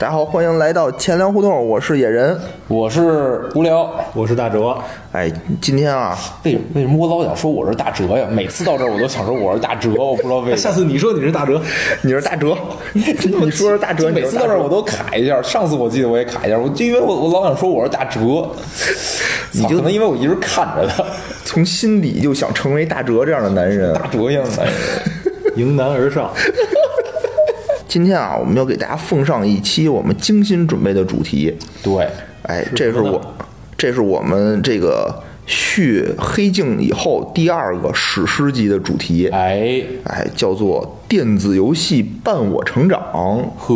大家好，欢迎来到钱粮胡同，我是野人。我是无聊。我是大哲，哎，今天啊，为为什么我老想说我是大哲呀？每次到这儿我都想说我是大哲，我不知道为什么。下次你说你是大哲，你是大哲，你说是大哲，每次到这儿我都卡一下。上次我记得我也卡一下，我就因为我我老想说我是大哲，你就可能因为我一直看着他，从心底就想成为大哲这样的男人。大哲一样的男人。迎难而上。今天啊，我们要给大家奉上一期我们精心准备的主题。对，哎，这是我，这是我们这个续《黑镜》以后第二个史诗级的主题。哎，哎，叫做电子游戏伴我成长。呵，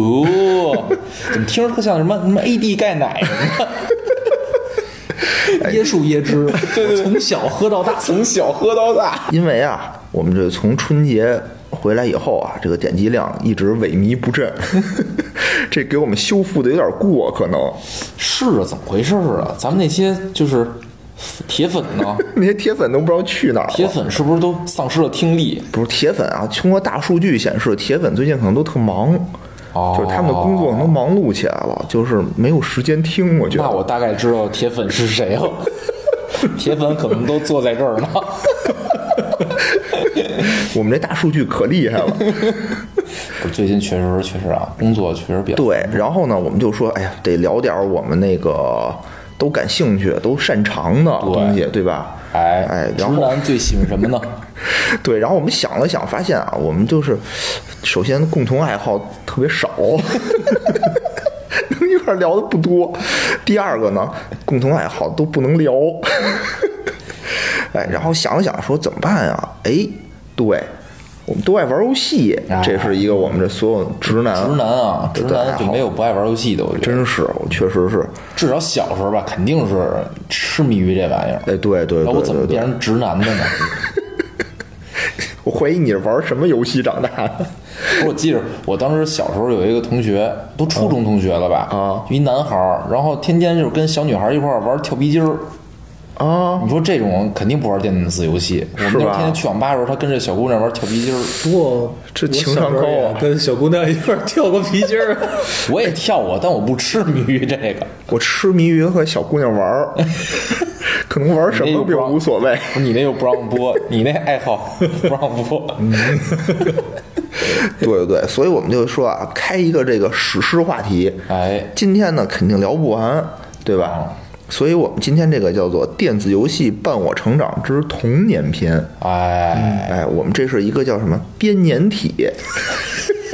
怎么听着特像什么什么 AD 钙奶什么的？椰树椰汁，从小喝到大，从小喝到大。因为啊，我们这从春节回来以后啊，这个点击量一直萎靡不振，这给我们修复的有点过，可能是啊，怎么回事啊？咱们那些就是铁粉呢？那些铁粉都不知道去哪儿了。铁粉是不是都丧失了听力？不是铁粉啊，通过大数据显示，铁粉最近可能都特忙，哦就是他们的工作可能忙碌起来了，就是没有时间听。我觉得那我大概知道铁粉是谁了。铁粉可能都坐在这儿呢。我们这大数据可厉害了。不是最近确实确实啊，工作确实比较对，然后呢，我们就说，哎呀，得聊点我们那个都感兴趣、都擅长的东西，对吧？哎哎然后男最喜欢什么呢？对，然后我们想了想，发现啊，我们就是首先共同爱好特别少，能一块聊的不多。第二个呢，共同爱好都不能聊。哎，然后想了想，说怎么办呀？哎，对，我们都爱玩游戏，这是一个我们这所有直男直男啊，直男就没有不爱玩游戏的，我觉得。真是，我确实是，至少小时候吧，肯定是痴迷于这玩意儿。哎，对对那我对对对，怎么变成直男的呢？我怀疑你是玩什么游戏长大的？我记着我当时小时候有一个同学，都初中同学了吧？啊一男孩儿，然后天天就是跟小女孩一块儿玩跳皮筋儿。啊，你说这种肯定不玩电子游戏。我们那天天去网吧的时候，他跟着小姑娘玩跳皮筋儿。不过这情商高啊跟小姑娘一块儿跳过皮筋儿。我也跳过，但我不痴迷于这个。我痴迷于和小姑娘玩儿，可能玩什么并无所谓。你那又不让播，你那爱好 不让播。对对对，所以我们就说啊，开一个这个史诗话题。哎，今天呢肯定聊不完，对吧？所以我们今天这个叫做《电子游戏伴我成长之童年篇》。哎，哎，我们这是一个叫什么编年体？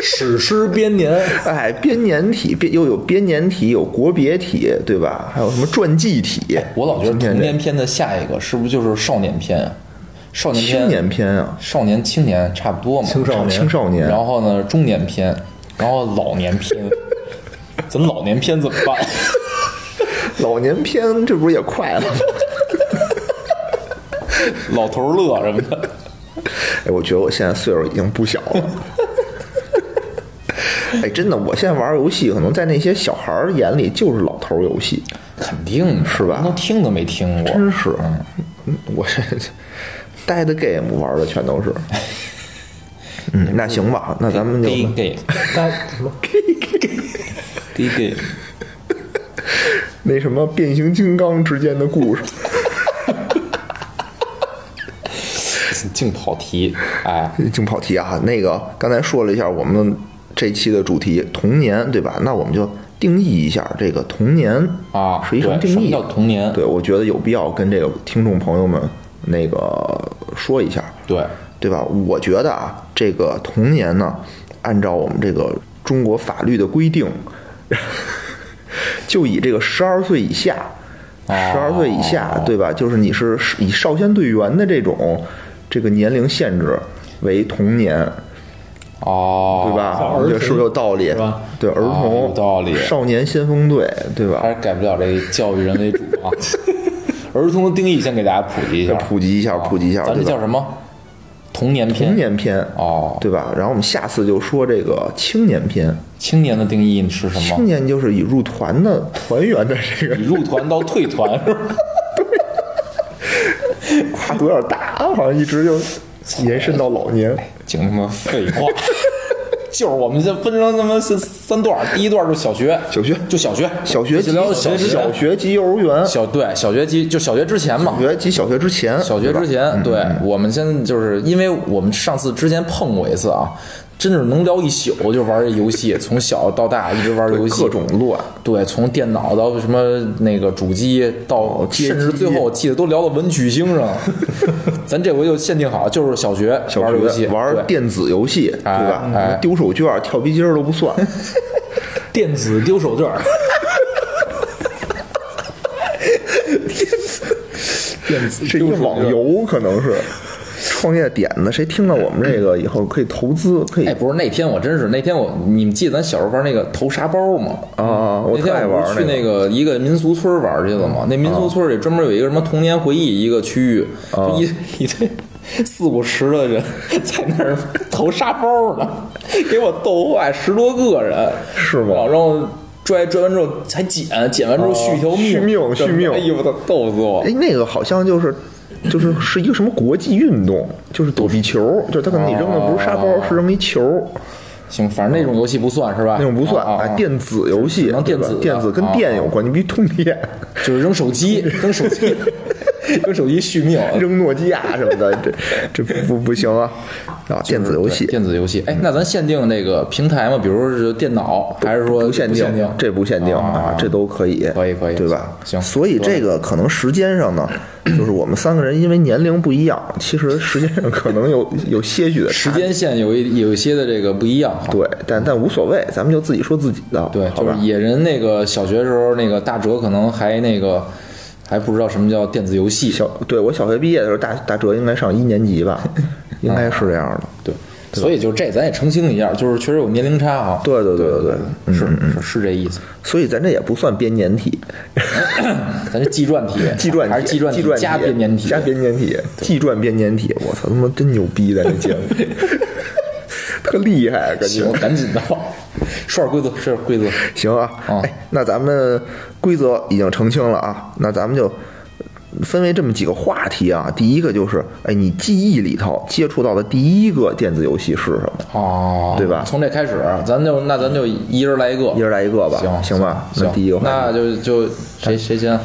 史诗编年，哎，编年体，编又有编年体，有国别体，对吧？还有什么传记体？我老觉得童年篇的下一个是不是就是少年篇啊？少年篇、青年篇啊，少年、青年差不多嘛。青少年青少年，然后呢，中年篇，然后老年篇。咱老年篇怎么办？老年片，这不是也快了吗？老头乐什么的。哎，我觉得我现在岁数已经不小了。哎，真的，我现在玩游戏，可能在那些小孩儿眼里就是老头儿游戏，肯定是吧那听都没听过。真是。嗯我这 dead game 玩的全都是。嗯，那行吧，那咱们就 gay gay 但什么 gay gay，那什么变形金刚之间的故事。净跑题。哎，净跑题啊！那个刚才说了一下我们这期的主题童年，对吧？那我们就定义一下这个童年啊是一什么定义？对什么叫童年对，我觉得有必要跟这个听众朋友们那个说一下，对，对吧？我觉得啊，这个童年呢，按照我们这个中国法律的规定，就以这个十二岁以下，十二岁以下，对吧？就是你是以少先队员的这种这个年龄限制为童年，哦，对？吧？像儿童这是不是有道理？是吧对，儿哦童、有道理少年先锋队，对吧？还是改不了这教育人为主啊。儿童的定义先给大家普及一下，普及一下，普及一下，咱这叫什么？童年篇。童年篇哦对吧？然后我们下次就说这个青年篇。青年的定义是什么青？年就是已入团的团员的这个已入团到退团是吧？跨度有点大，好像一直就延伸到老年。净他妈废话。就是我们这分成他妈三三段，第一段就是小学，小学。就小学，小学小学小学及幼儿园，小对小学及就小学之前嘛。小，学及小学之前，小学之前，对我们现在就是因为我们上次之前碰过一次啊，真是能聊一宿，就玩这游戏，从小到大一直玩游戏，各种乱。对，从电脑到什么那个主机，到甚至最后我记得都聊到文曲星上。咱这回就限定好，就是小学小玩游戏，玩对电子游戏，对吧？丢手绢、跳皮筋都不算。电子丢手绢儿，电子这一个网游可能是创业点子，谁听到我们这个以后可以投资，可以哎，不是那天我真是那天我，你们记得咱小时候玩那个投沙包吗？啊！我那特爱玩天我不是去那那个一个民俗村玩去了吗？那民俗村里专门有一个什么童年回忆一个区域，就一 一堆四五十的人在那儿投沙包呢，给我逗坏，十多个人，是吗然后拽拽完之后才捡，捡完之后续一条命，续命续命哎呦我操，逗死我！哎，那个好像就是。就是是一个什么国际运动，就是躲避球，就是他可能你扔的不是沙包，是扔一球，行，反正那种游戏不算是吧？那种不算啊啊啊电子游戏，电子电子跟啊电有关，你必须通电，就是扔手机，扔手机，扔手机续命，扔诺基亚什么的，这这不不不行啊！啊，电子游戏电子游戏。哎，那咱限定那个平台吗？比如说是电脑，还是说不限定？这不限定啊，这都可以，可以可以对吧？行所以这个可能时间上呢，就是我们三个人因为年龄不一样，其实时间上可能有 有些许的时间线有一有一些的这个不一样。对，但但无所谓，咱们就自己说自己的，对？就是野人那个小学时候那个大哲可能还那个还不知道什么叫电子游戏。小对我小学毕业的时候，大大哲应该上一年级吧，应该是这样的。对，所以就这咱也澄清一下，就是确实有年龄差啊。对对对对对，嗯是是是这意思。所以咱这也不算编年体，咱这纪传体，纪传体还是纪传纪传加编年体，加编年体，纪传编年体，我操，他妈真牛逼！咱这节目特厉害，感觉行，赶紧的，说点规则，说点规则。行啊。啊哎，那咱们规则已经澄清了啊，那咱们就分为这么几个话题啊。第一个就是，哎，你记忆里头接触到的第一个电子游戏是什么？哦，对吧从这开始，咱就那咱就一人来一个，一人来一个吧，行行吧？那，第一个话那，就就谁谁先？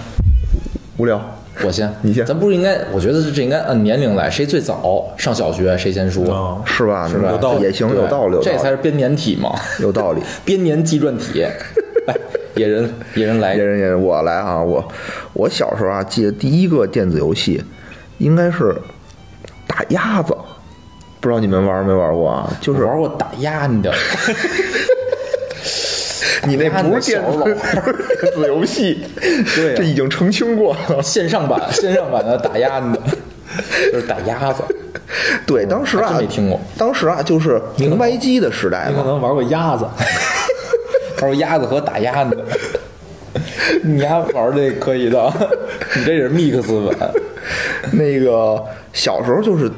无聊，我先，你先咱不是应该？我觉得这应该按年龄来，谁最早上小学谁先说，啊，是吧？是吧？有道理，也行，有道理，有道理这才是编年体嘛，有道理。编年纪传体。来，野人，野人来野，人野人我来啊，我我小时候啊，记得第一个电子游戏应该是打鸭子，不知道你们玩没玩过啊？就是玩过打鸭你的，你那不是电子 电子游戏，对啊这已经澄清过了。线上版，线上版的打鸭子的，就是打鸭子。对，当时啊真没听过，当时啊就是红白机的时代嘛，你可能玩过鸭子，玩过鸭子和打鸭子，你丫玩这可以的，你这是 mix 版。那个小时候就是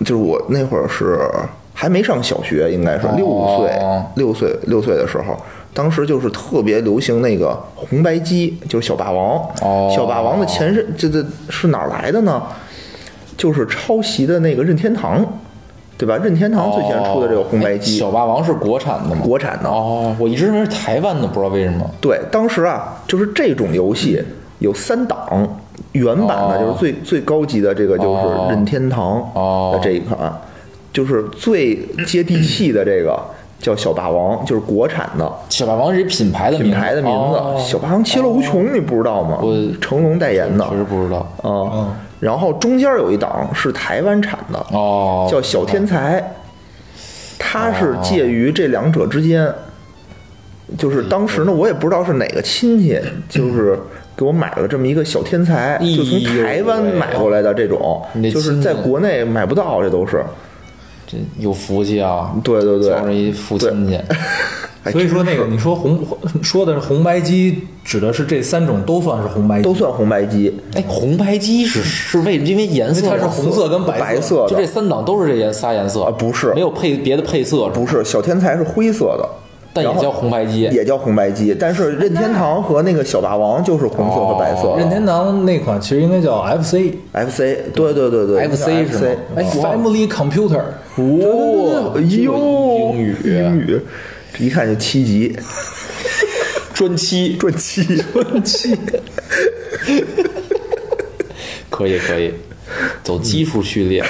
就是我那会儿是还没上小学，应该是六岁哦六岁六岁的时候。当时就是特别流行那个红白机，就是小霸王。哦小霸王的前身，这这是哪儿来的呢？就是抄袭的那个任天堂，对吧？任天堂最先出的这个红白哎机，小霸王是国产的吗？国产的。哦，我一直认为是台湾的，不知道为什么。对，当时啊，就是这种游戏有三档，原版的哦就是最、最高级的这个就是哦任天堂哦的这一款，就是最接地气的这个叫小霸王，就是国产的小霸王是一品牌的品牌的名字。哦小霸王其乐无穷，你不知道吗？我成龙代言的确实不知道。啊。然后中间有一档是台湾产的，哦，叫小天才，它是介于这两者之间。就是当时呢，我也不知道是哪个亲戚，就是给我买了这么一个小天才，就从台湾买过来的这种，就是在国内买不到，这都是。这有福气啊！对对对。交着一父亲戚。哎 所以说那个你说红说的是红白机，指的是这三种都算是红白机，都算红白机，哎，红白机是是。为因为颜色它是红色跟白色。白色的。就这三档都是这颜仨颜色。啊不是。没有配别的配色。不是小天才是灰色的，但也叫红白机。也叫红白机，但是任天堂和那个小霸王就是红色和白色。哦任天堂那款其实应该叫 FC。FC，对对对对 FC 那是吗 FC 哎，Family Computer，哦，哎呦，英语英语，一看就七级，专七，专七。专七 可以可以，走基础序列。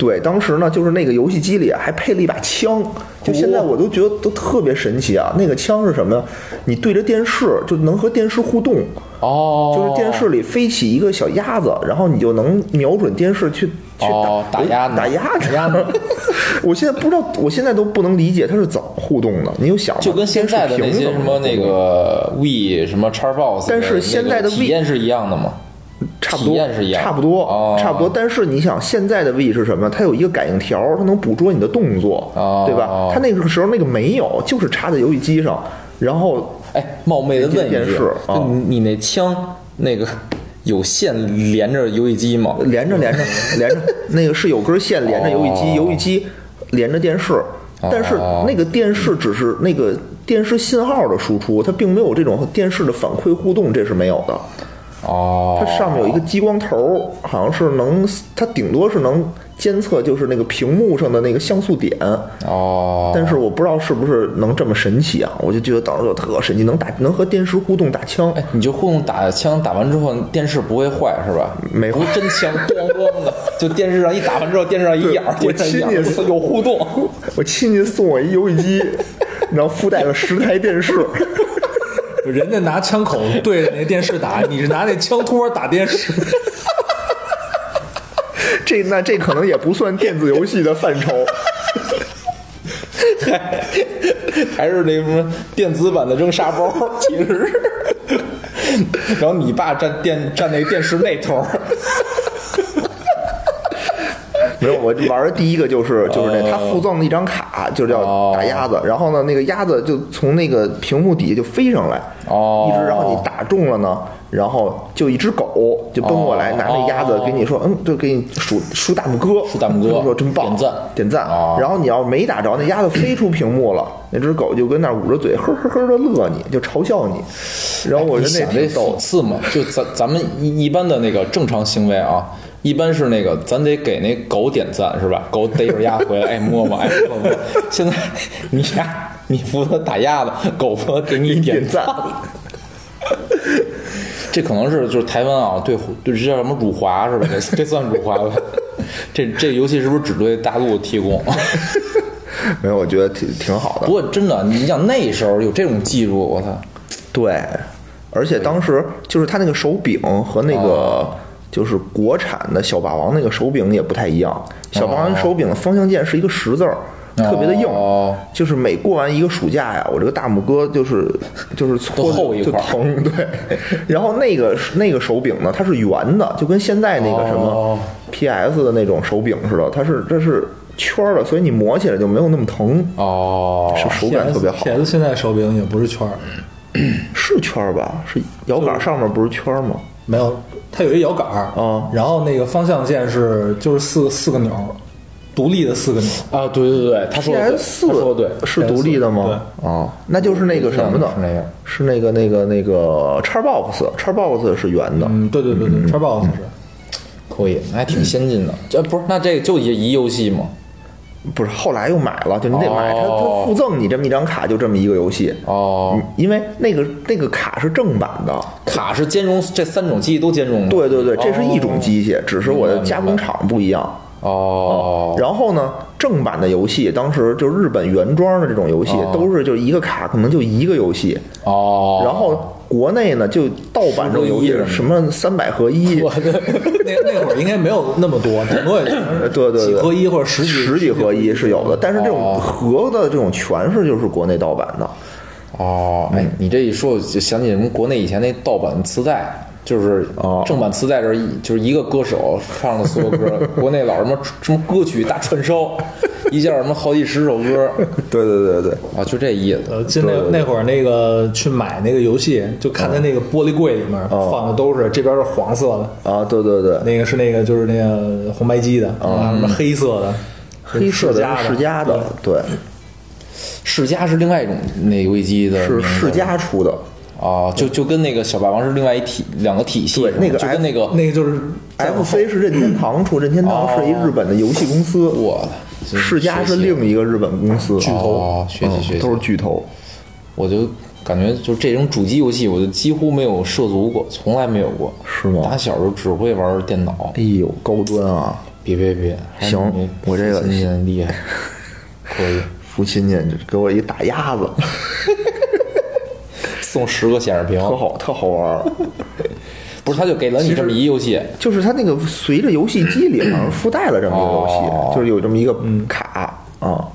对，当时呢，就是那个游戏机里还配了一把枪，就现在我都觉得都特别神奇啊。那个枪是什么呀？你对着电视就能和电视互动，哦，就是电视里飞起一个小鸭子，然后你就能瞄准电视去去打、哦打鸭子打鸭子。鸭子我现在不知道，我现在都不能理解它是怎么互动的。你有想吧，就跟现在的那些什么那个 We 什么叉 box，但是现在的体验是一样的吗？差不多差不多，哦差不多。但是你想，现在的 V 是什么？它有一个感应条，它能捕捉你的动作，哦对吧？它那个时候那个没有，就是插在游戏机上，然后哎，冒昧的问一句你你那枪那个有线连着游戏机吗？连着连着 连着，那个是有根线连着游戏机，哦游戏机连着电视，但是那个电视只是那个电视信号的输出，它并没有这种电视的反馈互动，这是没有的。哦，它上面有一个激光头，好像是能，它顶多是能监测就是那个屏幕上的那个像素点，哦，但是我不知道是不是能这么神奇啊！我就觉得当时就特神奇，能打能和电视互动打枪，哎，你就互动打枪，打完之后电视不会坏是吧？没坏真枪，咣咣的，就电视上一打完之后，电视上一眼儿，我亲戚 有互动。我亲戚送我一游戏机，然后附带了十台电视，人家拿枪口对着那电视打，你是拿那枪托打电视。这那这可能也不算电子游戏的范畴。还还是那什么电子版的扔沙包，其实是。然后你爸站电站那电视那头儿，没有，我玩的第一个就是就是那他附赠的一张卡，就叫哦打鸭子。然后呢，那个鸭子就从那个屏幕底下就飞上来，哦一直然后你打中了呢，然后就一只狗就奔过来，哦拿那鸭子给你说，嗯，就给你竖竖大拇哥，竖大拇哥说真棒，点赞点赞哦。然后你要没打着，那鸭子飞出屏幕了，那只狗就跟那捂着嘴，呵呵呵的乐你，就嘲笑你。然后我你觉那挺逗讽。刺嘛？就咱咱们一一般的那个正常行为啊，一般是那个咱得给那狗点赞是吧？狗逮着鸭回来，哎摸摸，哎 摸摸。现在你呀，你负责打鸭子，狗负责给你点赞。这可能是就是台湾啊，对对，这叫什么辱华是吧？这这算辱华吧？这这游戏是不是只对大陆提供？没有，我觉得挺挺好的不。过真的，你想那时候有这种技术，我操！对，而且当时就是他那个手柄和那个哦就是国产的小霸王那个手柄也不太一样。小霸王手柄的方向键是一个十字儿，特别的硬哦。就是每过完一个暑假呀，我这个大拇哥就是就是搓就厚一块儿疼，对。然后那个那个手柄呢，它是圆的，就跟现在那个什么哦 PS 的那种手柄似的，它是这是圈儿的，所以你磨起来就没有那么疼，哦，是手感特别好。PS 现在手柄也不是圈儿，是圈儿吧？是摇杆上面不是圈儿吗？没有，它有一摇杆儿，嗯然后那个方向键是就是四个四个钮，独立的四个钮。啊，对对对，他说的对，PS 他说的对，是独立的吗？哦，那就是那个什么的，是那个是那个那个那个叉 box，叉 box 是圆的，嗯，对对对对叉 box 是。可以，还挺先进的。这不是那这个就一一游戏吗？不是后来又买了，就你得买它，哦它附赠你这么一张卡，就这么一个游戏。哦，嗯因为那个那个卡是正版的，卡是兼容这三种机器都兼容吗？对对对，这是一种机器，只是我的加工厂不一样。哦，然后呢，正版的游戏，当时就日本原装的这种游戏，都是就一个卡可能就一个游戏，哦，然后国内呢就盗版这种游戏十合一，什么三百合一，那那会儿应该没有那么多，顶多也就是对对对，几合一或者十几十几合一是有的，但是这种哦。合的这种全是就是国内盗版的。哦，哎，你这一说，我就想起什么国内以前那盗版磁带。就是哦。正版磁带这就是一个歌手唱的所有歌，国内老什么什么歌曲大串烧，一下什么好几十首歌。对对对对，啊，就这意思。呃，就那那会儿那个去买那个游戏，就看他那个玻璃柜里面放的都是这边是黄色的，啊，对对对，那个是那个就是那个红白机的，啊，什么黑色的，黑色的世嘉世嘉的，对，世嘉是另外一种那游戏机的是世嘉出的啊，就就跟那个小霸王是另外一体两个体系，对那个就跟那个那个就是，FC 是任天堂出，任天堂是一日本的游戏公司，我的世嘉是另一个日本公司，巨头学习学习都是巨头。我就感觉就这种主机游戏，我就几乎没有涉足过，从来没有过。是吗打小就只会玩电脑。哎呦，高端啊！别别别，还行我这个父亲厉害，可以父亲家给我一大鸭子，送十个显示屏，特好，特好玩儿。不是他就给了你这么一游戏，就是它那个随着游戏机里好像附带了这么一个游戏，哦。就是有这么一个卡啊、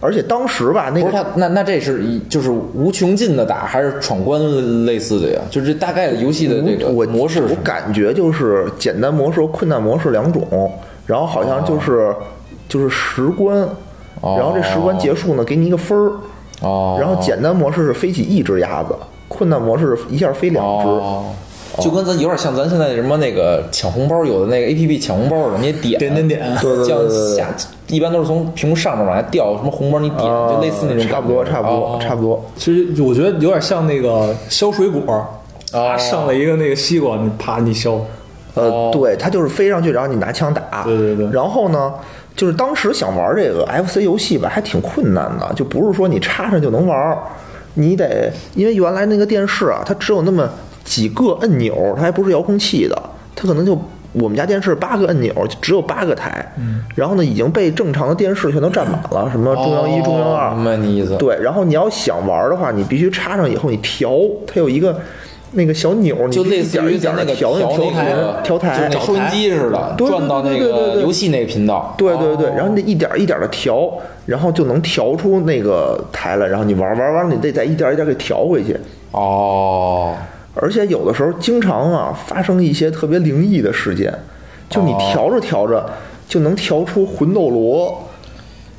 而且当时吧，那个不是他那那这是一就是无穷尽的打，还是闯关类似的呀？就是这大概的游戏的这个我我模式是什么感觉就是简单模式和困难模式两种，然后好像就是、就是十关，然后这十关结束呢，给你一个分儿，哦，然后简单模式是飞起一只鸭子，困难模式一下飞两只。哦，就跟咱有点像咱现在什么那个抢红包，有的那个 A P P 抢红包的，你也点点点点对对对这样对对下一般都是从屏幕上面往下掉，什么红包你点，就类似那种差不多，差不多，哦差不多。其实我觉得有点像那个削水果，啊上了一个那个西瓜，你啪你削，呃，对，它就是飞上去，然后你拿枪打。对对对然后呢，就是当时想玩这个 FC 游戏吧，还挺困难的，就不是说你插上就能玩儿，你得因为原来那个电视啊，它只有那么几个按钮，它还不是遥控器的，它可能就。我们家电视八个按钮，就只有八个台，嗯然后呢已经被正常的电视全都占满了，什么中央一、中央二，哦明白你意思。对，然后你要想玩的话，你必须插上以后你调，它有一个那个小钮，你就类必须一点一似于咱那个点调调台那个调台，就那收音机似的，转到那个游戏那个频道。对对对，哦然后你得一点一点的调，然后就能调出那个台来，然后你玩玩完了，你得再一点一点给调回去。哦，而且有的时候经常啊发生一些特别灵异的事件，就你调着调着就能调出魂斗罗。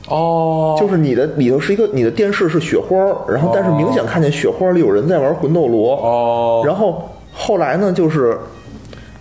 哦，就是你的里头是一个你的电视是雪花，然后但是明显看见雪花里有人在玩魂斗罗。哦然后后来呢，就是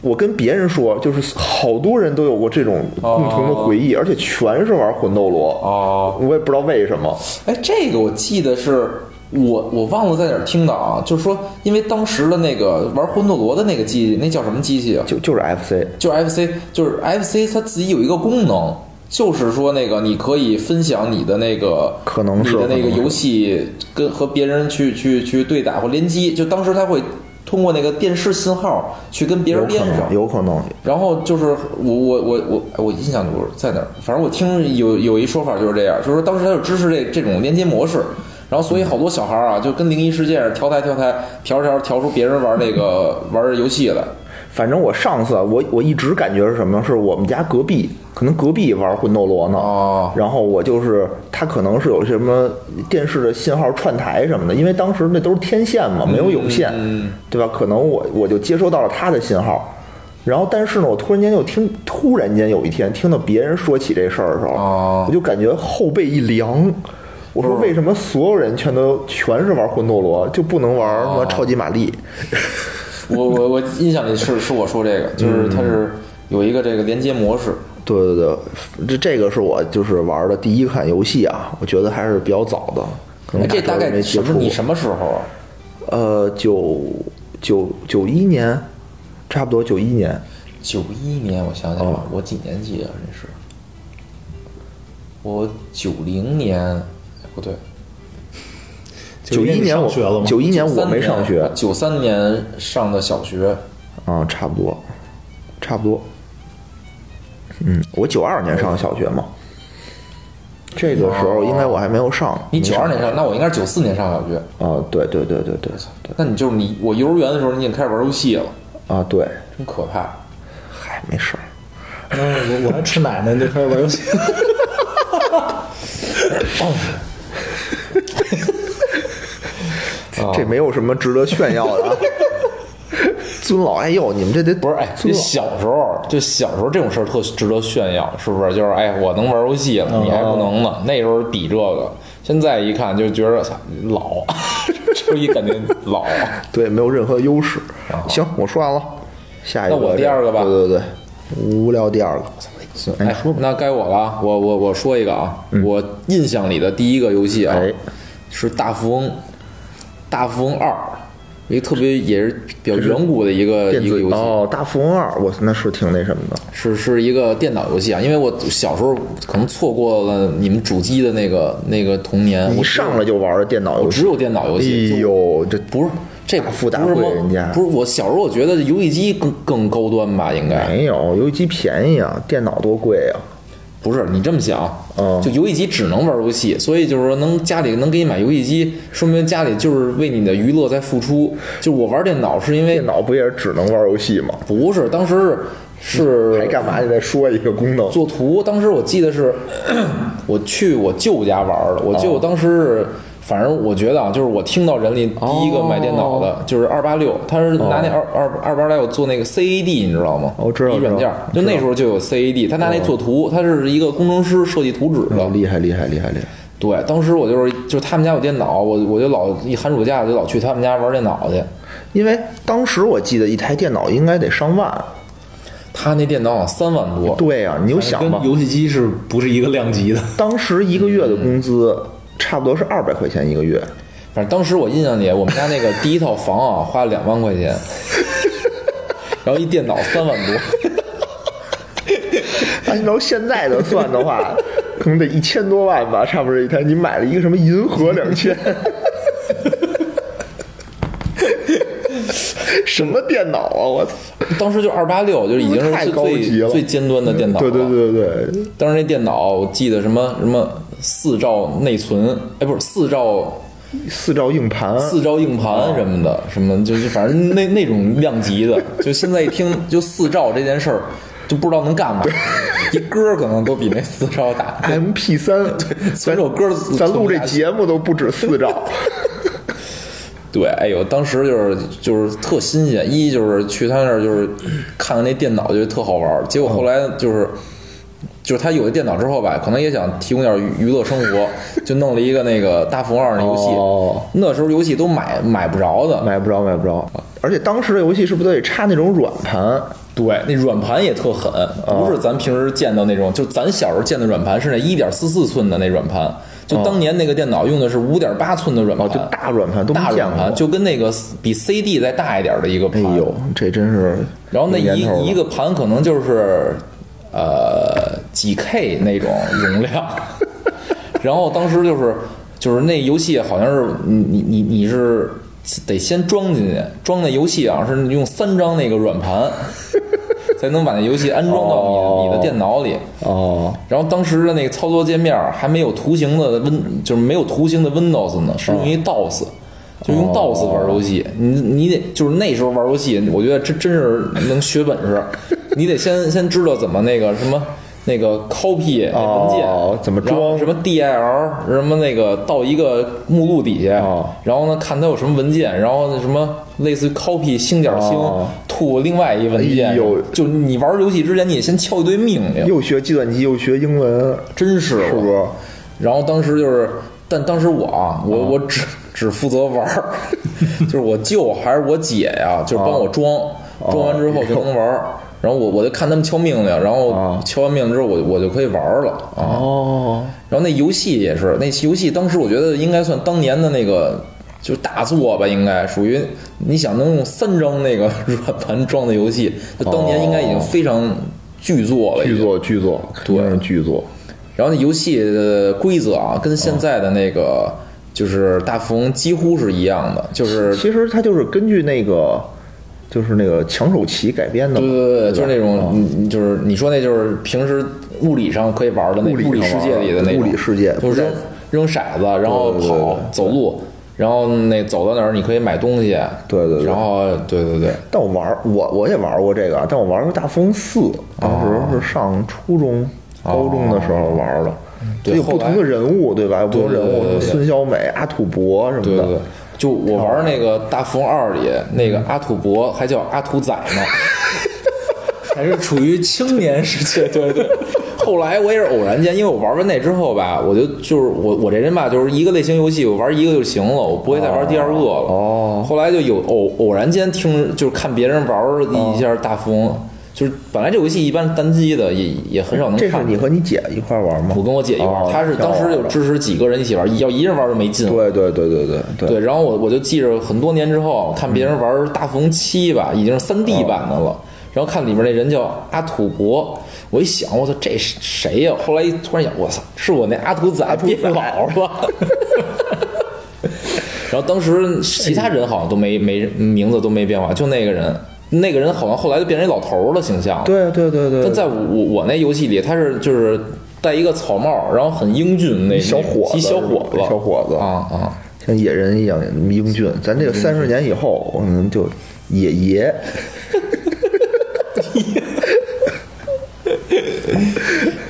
我跟别人说，就是好多人都有过这种共同的回忆，而且全是玩魂斗罗。哦，我也不知道为什么。哎，这个我记得是我我忘了在哪儿听到啊，就是说，因为当时的那个玩魂斗罗的那个机，那叫什么机器啊？就就是 FC，就是 FC，就是 FC 它自己有一个功能，就是说那个你可以分享你的那个可能是你的那个游戏跟和别人去去去对打或联机，就当时它会通过那个电视信号去跟别人连上，。有可能。然后就是我我我我我印象就是在哪儿，反正我听有有一说法就是这样，就是说当时它就支持这这种连接模式，然后所以好多小孩儿啊就跟灵异事件调台调台调着调着调出别人玩那个 玩游戏来。反正我上次啊我我一直感觉是什么？是我们家隔壁，可能隔壁玩魂斗罗呢。哦然后我就是他可能是有什么电视的信号串台什么的，因为当时那都是天线嘛，没有有线，对吧？可能我我就接收到了他的信号。然后，但是呢，我突然间又听，突然间有一天听到别人说起这事儿的时候，哦我就感觉后背一凉。我说为什么所有人全都全是玩魂斗罗，就不能玩什么超级玛丽？我我我印象里是是我说这个，就是它是有一个这个连接模式。对对对，这这个是我就是玩的第一款游戏啊，我觉得还是比较早的，可哎能，这大概。什么？你什么时候啊？呃，九九九一年，差不多九一年，九一年，我想想哦吧，我几年级啊？这是我九零年，哎不对，九一年我学了吗？九一年我没上学九三年上的小学。啊，差不多，差不多。嗯，我九二年上的小学嘛，这个时候应该我还没有上。你九二年上，那我应该是九四年上小学。啊？对对对对对那你就是你，我幼儿园的时候你已经开始玩游戏了，啊，对，真可怕。嗨，没事儿。嗯，我我还吃奶呢，就开始玩游戏。这没有什么值得炫耀的啊。尊老爱幼，你们这得不是，哎，这小时候就小时候这种事儿特值得炫耀，是不是？就是哎，我能玩游戏了，你还不能呢。那时候比这个，现在一看就觉得操老，就一感觉老。对，没有任何优势。行，我说完了，下一个。那我第二个吧对对对，无聊第二个。行，哎那该我了啊，我我我说一个啊，我印象里的第一个游戏啊，哎是大富翁，大富翁二，一个特别也是比较远古的一个一个游戏，哦，大富翁二，我那是挺那什么的。是是一个电脑游戏啊，因为我小时候可能错过了你们主机的那个那个童年，你我上来就玩的电脑游戏，我只有电脑游戏，就哎呦，这不是这大富大贵人家。不是我小时候我觉得游戏机更更高端吧，应该。没有游戏机便宜啊，电脑多贵啊。不是你这么想，嗯就游戏机只能玩游戏，所以就是说能家里能给你买游戏机，说明家里就是为你的娱乐在付出。就我玩电脑是因为电脑不也是只能玩游戏吗？不是当时是还干嘛？你再说一个功能？做图，当时我记得是，我去我舅家玩的。我舅当时是，反正我觉得啊，就是我听到人里第一个买电脑的，就是二八六，他是拿那二二二八六做那个 CAD，你知道吗？哦知道一软件儿，就那时候就有 CAD，他拿那做图，他是一个工程师设计图纸的哦，。厉害厉害厉害厉害！对，当时我就是就是他们家有电脑，我我就老一寒暑假就老去他们家玩电脑去。因为当时我记得一台电脑应该得上万。他那电脑好像三万多，对呀、你就想吧跟，游戏机是不是一个量级的？当时一个月的工资差不多是二百块钱一个月。反正当时我印象里，我们家那个第一套房啊，花了两万块钱，然后一电脑三万多。按照现在的算的话，可能得一千多万吧，差不多一台。你买了一个什么银河两千？什么电脑啊！我操，当时就二八六，就是已经是最最最尖端的电脑了。对对对对对，当时那电脑，我记得什么什么四兆内存，哎，不是四兆四兆硬盘，四兆硬盘什么的，什么就是反正那那种量级的，就现在一听就四兆这件事儿，就不知道能干嘛。一歌可能都比那四兆大。MP 三，咱首歌咱录这节目都不止四兆。对，哎呦，当时就是就是特新鲜，一就是去他那儿就是看看那电脑，觉得特好玩儿。结果后来就是、就是他有了电脑之后吧，可能也想提供点娱娱乐生活，就弄了一个那个大富翁二那游戏。哦那时候游戏都买买不着的，买不着，买不着。而且当时的游戏是不是都得插那种软盘？对，那软盘也特狠，哦不是咱平时见到那种，就咱小时候见的软盘是那一点四四寸的那软盘，就当年那个电脑用的是五点八寸的软盘，哦，就大软盘。大软盘，就跟那个比 CD 再大一点的一个盘。哎呦，这真是然后那一一个盘可能就是呃几 K 那种容量，然后当时就是就是那游戏好像是你你你你是得先装进去，装那游戏啊是用三张那个软盘才能把那游戏安装到你、哦你的电脑里。哦，然后当时的那个操作界面还没有图形的 Win，就是没有图形的 Windows 呢，是用一 DOS，、就用 DOS 玩游戏。你你得就是那时候玩游戏，我觉得真真是能学本事。你得先先知道怎么那个什么那个 copy 那文件、哦怎么装？什么 DIL 什么那个到一个目录底下，哦。然后呢看它有什么文件，然后那什么类似于 copy 星点星、哦。吐另外一文件。哎就你玩游戏之前，你得先敲一堆命令。又学计算机又学英文，真是是不是？然后当时就是，但当时我啊，我我只只负责玩儿，就是我舅还是我姐呀，就是帮我装，装完之后就能玩儿。然后我我就看他们敲命令，然后敲完命令之后，我我就可以玩儿了啊。哦，然后那游戏也是，那游戏当时我觉得应该算当年的那个就大作吧，应该属于你想能用三张那个软盘装的游戏，就当年应该已经非常巨作了，巨作巨作，肯定是巨作。然后那游戏的规则啊，跟现在的那个就是大富翁几乎是一样的，就是其实它就是根据那个，就是那个抢手棋改编的嘛。对对对，就是那种你你就是你说那就是平时物理上可以玩的那物理物理世界里的那种物理世界就是扔扔骰子，然后跑对走路，然后那走到哪儿你可以买东西，对对对然后对对对，但我玩我我也玩过这个，但我玩过大富翁四，当时是上初中、高中的时候玩的。有不同的人物，对吧？有不同人物，孙小美、阿土伯什么的。对对对，就我玩那个大富翁二里那个阿土伯还叫阿土仔呢。还是处于青年时期？对对。后来我也是偶然间，因为我玩完那之后吧，我就就是我我这人吧，就是一个类型游戏我玩一个就行了，我不会再玩第二个了。哦后来就有偶偶然间听，就是看别人玩一下大富翁，就是本来这游戏一般单机的也也很少能这是看。你和你姐一块玩吗？我跟我姐一块她是当时就支持几个人一起玩，要一人玩就没劲。对对对对对对对，然后我我就记着很多年之后看别人玩大富翁七吧，已经是三 D 版的了。然后看里面那人叫阿土伯，我一想，我操，这是谁呀、后来一突然想，我操，是我那阿土仔变老了。然后当时其他人好像都没没名字都没变化，就那个人，那个人好像后来就变成一老头儿的形象了。对对对对对，但在我我那游戏里，他是就是戴一个草帽，然后很英俊那小伙子小伙子，小伙子啊啊。像野人一样英俊。咱这个三十年以后，可能就野爷。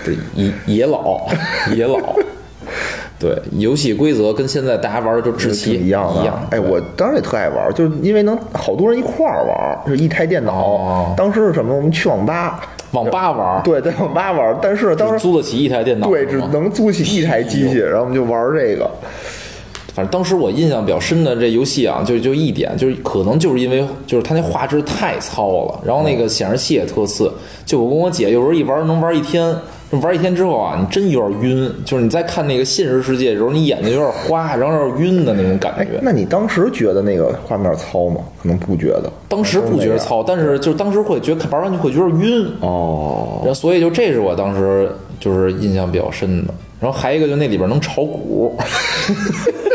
不是也也老野老，对，游戏规则跟现在大家玩的都窒息一样的。一样。哎，我当时也特爱玩，就是因为能好多人一块儿玩，就一台电脑。哦当时是什么？我们去网吧，网吧玩，对，在网吧玩，但是当时租得起一台电脑，对只能租起一台机器，然后我们就玩这个。反正当时我印象比较深的这游戏啊，就就一点，就是可能就是因为就是它那画质太糙了，然后那个显示器也特次。就我跟我姐有时候一玩能玩一天，玩一天之后啊，你真有点晕。就是你在看那个现实世界的时候，你眼睛有点花，然后有点晕的那种感哎觉，。那你当时觉得那个画面糙吗？可能不觉得。当时不觉得糙，但是就是当时会觉得玩完就会觉得晕。哦，然后所以就这是我当时就是印象比较深的。然后还有一个就那里边能炒股，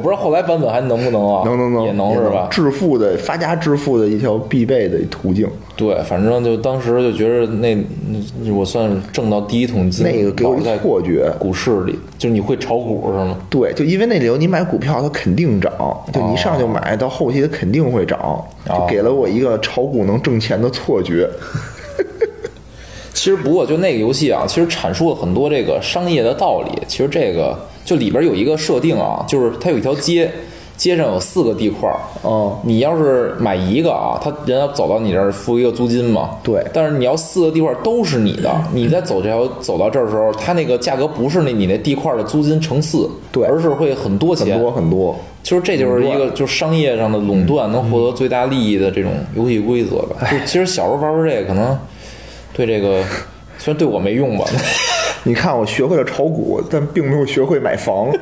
我不知道后来版本还能不能啊？能能能，也能是吧？致富的发家致富的一条必备的途径。对，反正就当时就觉得那那我算是挣到第一桶金，那个给我一错觉股市里，就是你会炒股是吗？对，就因为那里头你买股票它肯定涨，就你一上就买，到后期它肯定会涨，就给了我一个炒股能挣钱的错觉。其实不过就那个游戏啊，其实阐述了很多这个商业的道理。其实这个就里边有一个设定啊，就是它有一条街，街上有四个地块儿。哦你要是买一个啊，他人要走到你这儿付一个租金嘛。对但是你要四个地块都是你的，你在走这条走到这儿的时候，它那个价格不是那你那地块的租金乘四，对而是会很多钱。很多很多，其实这就是一个就是商业上的垄断，能获得最大利益的这种游戏规则吧。就其实小时候玩玩这个，可能对这个虽然对我没用吧，你看我学会了炒股，但并没有学会买房。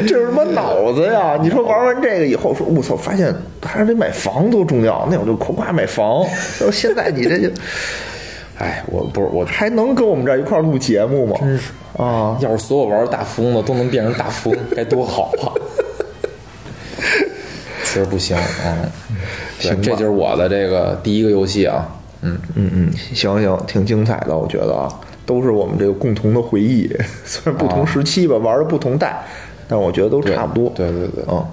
这是什么脑子呀？你说玩完这个以后，说我操，发现还是得买房多重要，那我就夸夸买房。到现在你这就哎，我不是我，还能跟我们这一块录节目吗？真是啊，要是所有玩大富翁的都能变成大富翁，该多好啊！确实不行，嗯，对，这就是我的这个第一个游戏啊，嗯，嗯嗯，行行，挺精彩的，我觉得啊，都是我们这个共同的回忆。虽然不同时期吧，玩的不同代，但我觉得都差不多。对对对嗯，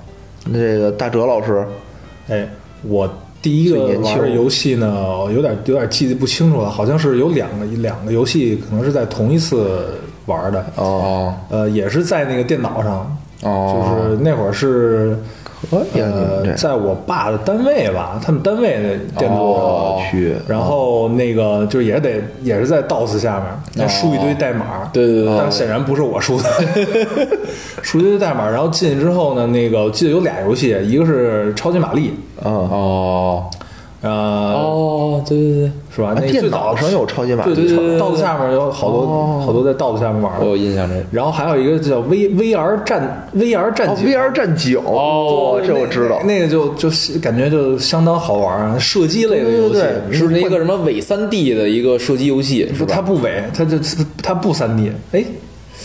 那这个大哲老师，哎，我第一个玩的游戏呢，有点有点记得不清楚了，好像是有两个两个游戏，可能是在同一次玩的。哦呃，也是在那个电脑上，哦就是那会儿是。可以啊你们呃，在我爸的单位吧，他们单位的电桌，哦去然后那个就也得也是在 DOS 下面，那输一堆代码，对对对。但显然不是我输的，输一堆代码，然后进去之后呢，那个我记得有俩游戏，一个是超级玛丽，啊，哦呃，哦，对对对，是吧？啊那电脑上有超级玛丽对对对对对，DOS 下面有好多好多在 DOS 下面玩我有，印象这个。然后还有一个叫 V VR 战 VR 战哦警。，VR 战九，哦这我知道。那个就就是感觉就相当好玩啊，射击类的游戏，是那个什么伪三 D 的一个射击游戏，是吧？它不伪，它就它不三 D，哎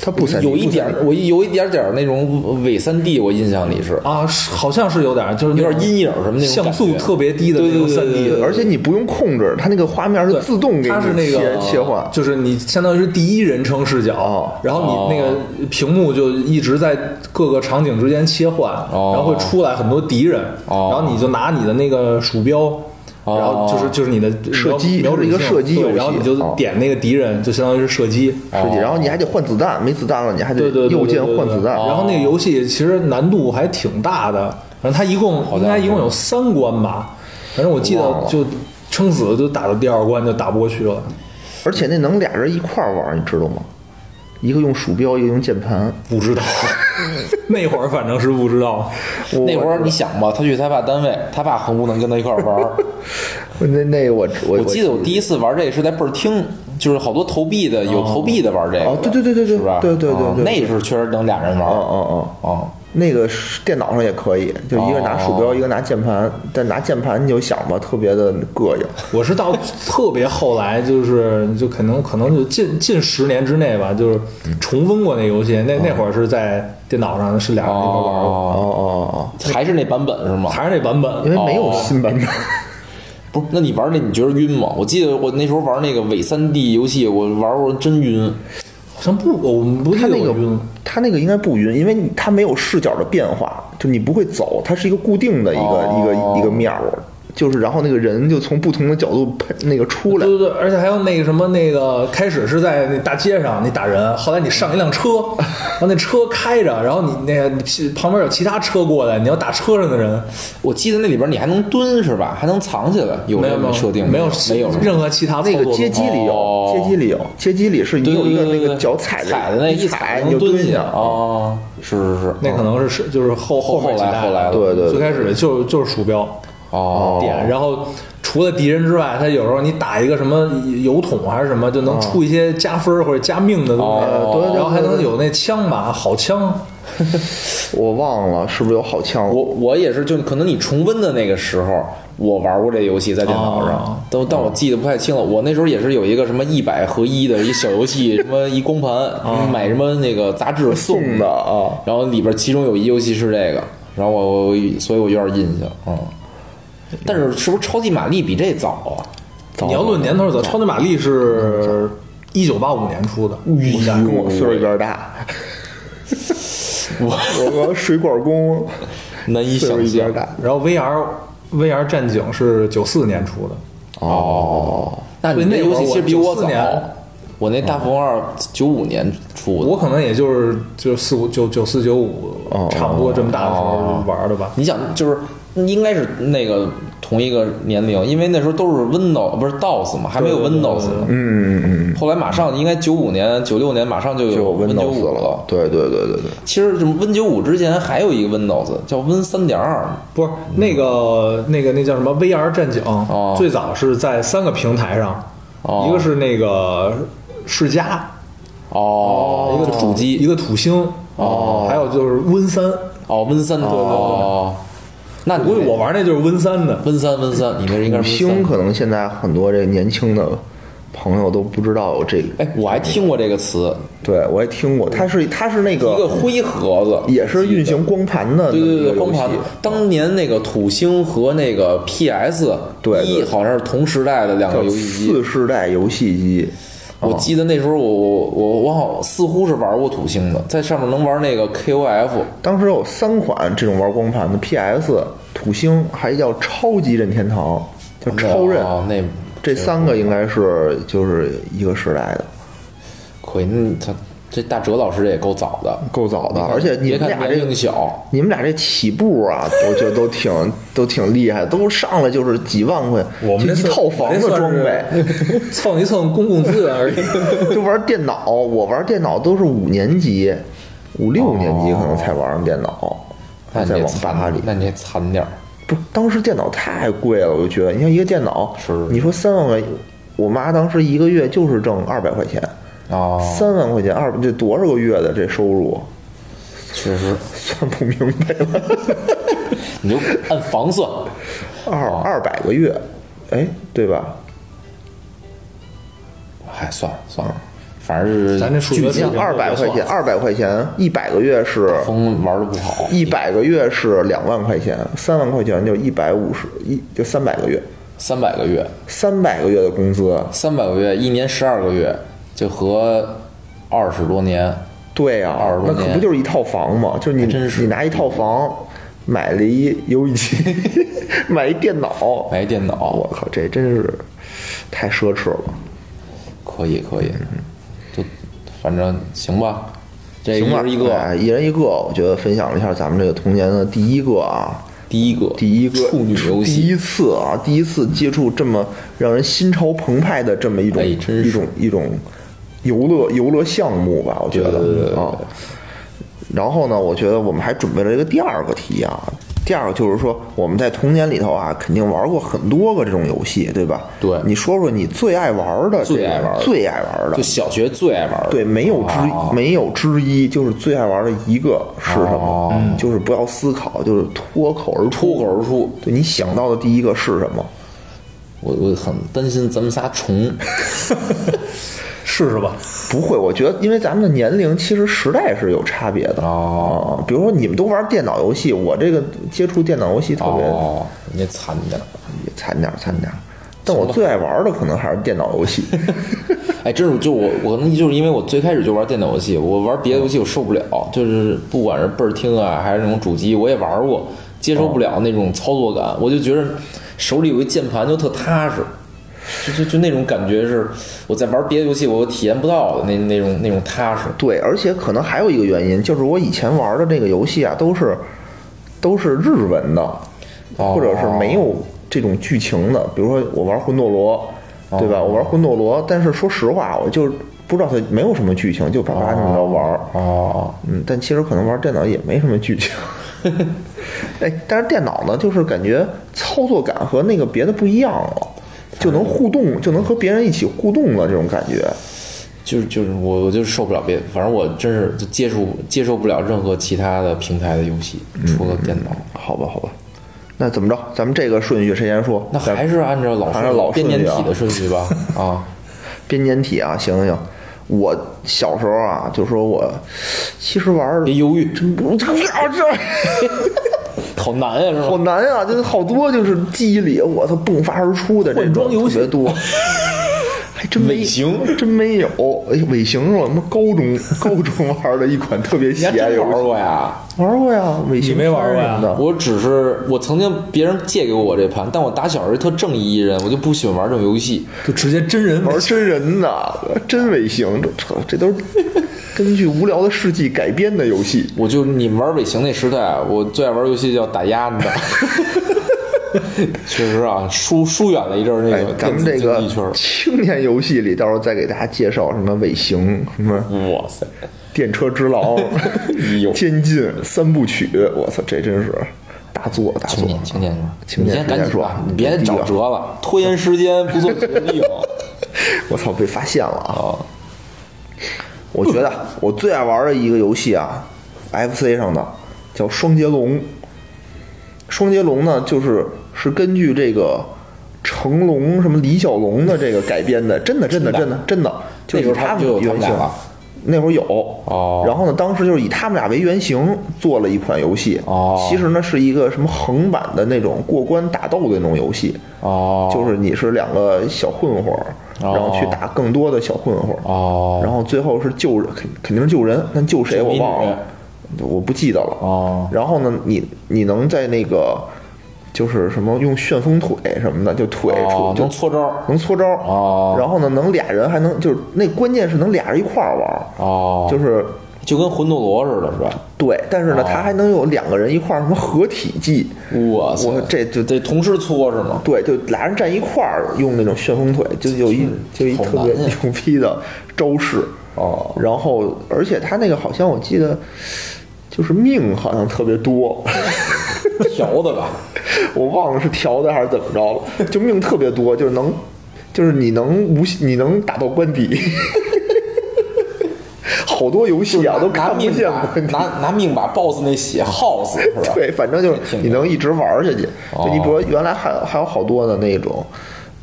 它不三 D 有一点儿，我有一点点儿那种伪三 D，我印象里是啊，好像是有点，就是有点阴影什么那种像素特别低的那种三 D，而且你不用控制，它那个画面是自动给它是那你切个切换。就是你相当于是第一人称视角，哦然后你那个屏幕就一直在各个场景之间切换，哦然后会出来很多敌人，哦然后你就拿你的那个鼠标。哦然后就是就是你的射击瞄它是一个射击游戏然后你就哦点那个敌人，就相当于是射击。射击，然后你还得换子弹，没子弹了你还得右键换子弹。然后那个游戏其实难度还挺大的，反正它一共应该一共有三关吧，反正我记得就撑死就打到第二关就打不过去了。而且那能俩人一块玩，你知道吗？一个用鼠标，一个用键盘。不知道，那会儿反正是不知道。那会儿你想吧，他去他爸单位，他爸恨不能跟他一块儿玩儿。那那我我我记得我第一次玩这个是在倍儿厅，就是好多投币的，有投币的玩这个。哦对对对对对是吧？对对对那时候确实能俩人玩儿。嗯嗯嗯哦，那个是电脑上也可以，就一个拿鼠标，哦一个拿键盘。但拿键盘你就想吧，特别的膈应。我是到特别后来，就是就可能可能就近近十年之内吧，就是重温过那游戏。那那会儿是在电脑上是俩人一块玩过，哦哦，哦哦，还是那版本是吗？还是那版本。因为没有哦新版本。不是，那你玩那你觉得晕吗？我记得我那时候玩那个伪三 D 游戏，我玩过真晕。好像不，我们不记它那个得我晕。它那个应该不晕，因为你它没有视角的变化，就你不会走，它是一个固定的一个、哦一个一个面儿，就是然后那个人就从不同的角度喷那个出来。对。对对，而且还有那个什么，那个开始是在那大街上你打人，后来你上一辆车，然后那车开着，然后你那个你旁边有其他车过来，你要打车上的人，我记得那里边你还能蹲是吧？还能藏起来，有没有没有设定没有没有任何其他操那个街机里有，哦。街机里有，街机里是你有一个那个脚踩踩的那一踩你就蹲下。哦，是是是，那可能是是就是后后后来后来了。对对对。最开始就就是鼠标哦点，然后除了敌人之外，他有时候你打一个什么油桶还是什么，就能出一些加分或者加命的东西，然后还能有那枪吧，好枪，我忘了是不是有好枪？我我也是，就可能你重温的那个时候，我玩过这游戏在电脑哦上，但但我记得不太清了。我那时候也是有一个什么一百合一的一小游戏，什么一光盘，买什么那个杂志送的啊，然后里边其中有一游戏是这个，然后我我所以我有点印象，嗯。但是是不是超级玛丽比这早啊？你要论年头早，超级玛丽是一九八五年出的，跟我岁数有点大。我我水管工，难以想象。然后 VR VR 战警是九四年出的，哦，那那游戏其实比我94早年。我那大富翁二九五年出的，我可能也就是就四五九九四九五，差不多这么大的时候玩的吧。你想，就是应该是那个同一个年龄，因为那时候都是 Windows 不是 DOS 嘛，还没有对对对 Windows 呢。嗯嗯嗯后来马上应该九五年、九六年马上就有 Win 九 Windows 五了。对对对对对，其实这 Win 九五之前还有一个 Windows 叫 Win 三点二，不是那个那个那叫什么 VR 战警，哦。最早是在三个平台上，哦。一个是那个世嘉，哦，一个主机一个土星，哦，还有就是 Win 三。哦 Win 三哦，那你估计我玩那就是 Win 三的，Win 三 Win 三，你那应该是 Win 星三。可能现在很多这年轻的朋友都不知道有这个。哎，我还听过这个词，对我也听过，它是它是那个一个个灰盒子，也是运行光盘的，对对对，光盘。当年那个土星和那个 PS 对对一好像是同时代的两个叫游戏机四。世代游戏机。我记得那时候我我我我好似乎是玩过土星的，在上面能玩那个 KOF 当时有三款这种玩光盘的，PS、土星，还叫超级任天堂，叫超任。哦那这三个应该是就是一个时代的，亏那他这大哲老师也够早的，够早的。而且你们俩这龄小，你们俩这起步啊，我觉得都挺都挺厉害，都上来就是几万块，我们一套房的装备。蹭一蹭公共资源而已。就玩电脑，我玩电脑都是五年级、五六年级可能才玩上电脑，还在那你这网吧里。那你还惨点儿。不，当时电脑太贵了，我就觉得，你像一个电脑，是你说三万块，我妈当时一个月就是挣二百块钱，哦，三万块钱二这多少个月的这收入，确实，算不明白了，你就按房算，二二百个月，哎，对吧？嗨，算了算。了，反正是咱这数学你像水平二百块钱，二百块钱，一百个月是风玩的不好，一百个月是两万块钱，三万块钱就一百五十一，就三百个月，三百个月，三百个月的工资，三百个月，一年十二个月，就和二十多年。对呀、二十多那可不就是一套房吗？就是你你拿一套房买了一游戏机，买一电脑，买一电脑我靠，这真是太奢侈了。可以可以，就反正行吧，这一人一个，哎一人一个，我觉得分享了一下咱们这个童年的第一个啊，第一个第一个处女游戏，第一次啊，第一次接触这么让人心潮澎湃的这么一种、哎一种一种游乐游乐项目吧，我觉得啊。然后呢，我觉得我们还准备了一个第二个题啊。第二个就是说，我们在童年里头啊，肯定玩过很多个这种游戏，对吧？对你说说你最爱玩的这个，最爱玩的最爱玩的就，小学最爱玩的。对，没有之、啊没有之一，就是最爱玩的一个是什么？就是不要思考，就是脱口而出。脱口而出。对你想到的第一个是什么？我我很担心咱们仨重。试试吧。不会，我觉得，因为咱们的年龄其实时代是有差别的哦啊。比如说你们都玩电脑游戏，我这个接触电脑游戏特别哦，你惨点儿。也惨点儿惨点儿，但我最爱玩的可能还是电脑游戏。哎，真是就我我可能就是因为我最开始就玩电脑游戏，我玩别的游戏我受不了，就是不管是倍儿听啊，还是那种主机，我也玩过，接受不了那种操作感，我就觉得手里有一键盘就特踏实，就就就那种感觉是我在玩别的游戏我体验不到的那那种那种踏实。对，而且可能还有一个原因，就是我以前玩的这个游戏啊，都是都是日文的，哦或者是没有这种剧情的。比如说我玩魂斗罗，对哦吧？我玩魂斗罗，但是说实话，我就不知道它没有什么剧情，就叭叭那么着玩儿。哦，嗯，但其实可能玩电脑也没什么剧情。哎，但是电脑呢，就是感觉操作感和那个别的不一样了，就能互动，就能和别人一起互动了，这种感觉。就是就是我我就受不了别，反正我真是就接触接受不了任何其他的平台的游戏，除了电脑。好吧，好吧，那怎么着？咱们这个顺序谁先说？那还是按照老还是老编年体的顺序吧。啊，编年体啊，行行行。我小时候啊，就说我其实玩儿别犹豫，真不这好难呀，是好吧？难啊，就是好多就是记忆里我操迸发而出的这种换装游戏特别多。还真没尾行真没有。哎，尾行是我他妈高中 高中玩的一款特别你还喜爱游戏玩，过呀？玩过呀，尾行你没玩过呀。我只是我曾经别人借给我这盘，但我打小是特正义一人，我就不喜欢玩这种游戏。就直接真人玩真人的，真尾行，这这都是根据无聊的事迹改编的游戏。我就你们玩尾行那时代，我最爱玩游戏叫打鸭子。确实啊，疏疏远了一阵儿那哎个，咱们这个。青年游戏里，到时候再给大家介绍什么尾行、什么哇塞！电车之狼、呦监禁三部曲，我操，这真是大作大作青。年，青年，赶紧说你别找辙了，拖延时间不做决定。我操，被发现了啊！啊，我觉得我最爱玩的一个游戏啊，FC 上的叫《双截龙》。双截龙呢，就是是根据这个成龙什么李小龙的这个改编的，真的真的真的。真的，就是以他们原型。俩。那会儿有。哦。然后呢，当时就是以他们俩为原型做了一款游戏。哦。其实呢是一个什么横版的那种过关打斗的那种游戏。哦，就是你是两个小混混儿，然后去打更多的小混混然后最后是救人，肯肯定是救人，但救谁我忘了，我不记得了。哦。然后呢，你你能在那个就是什么用旋风腿什么的，就腿哦出就能搓招儿能搓招然后呢，能俩人还能就是那关键是能俩人一块儿玩就是就跟魂斗罗似的，是吧？对，但是呢，哦他还能有两个人一块儿什么合体技，哇塞，我这就得同时搓是吗？对，就俩人站一块儿用那种旋风腿，就有一就一特别牛逼的招式。哦然后而且他那个好像我记得就是命好像特别多，调的吧？我忘了是调的还是怎么着了，就命特别多，就是能就是你能无你能打到关底。好多游戏啊都拿看不见拿拿命把 BOSS 那血耗死是吧？对，反正就是你能一直玩下去。哦就你比如说原来还有还有好多的那种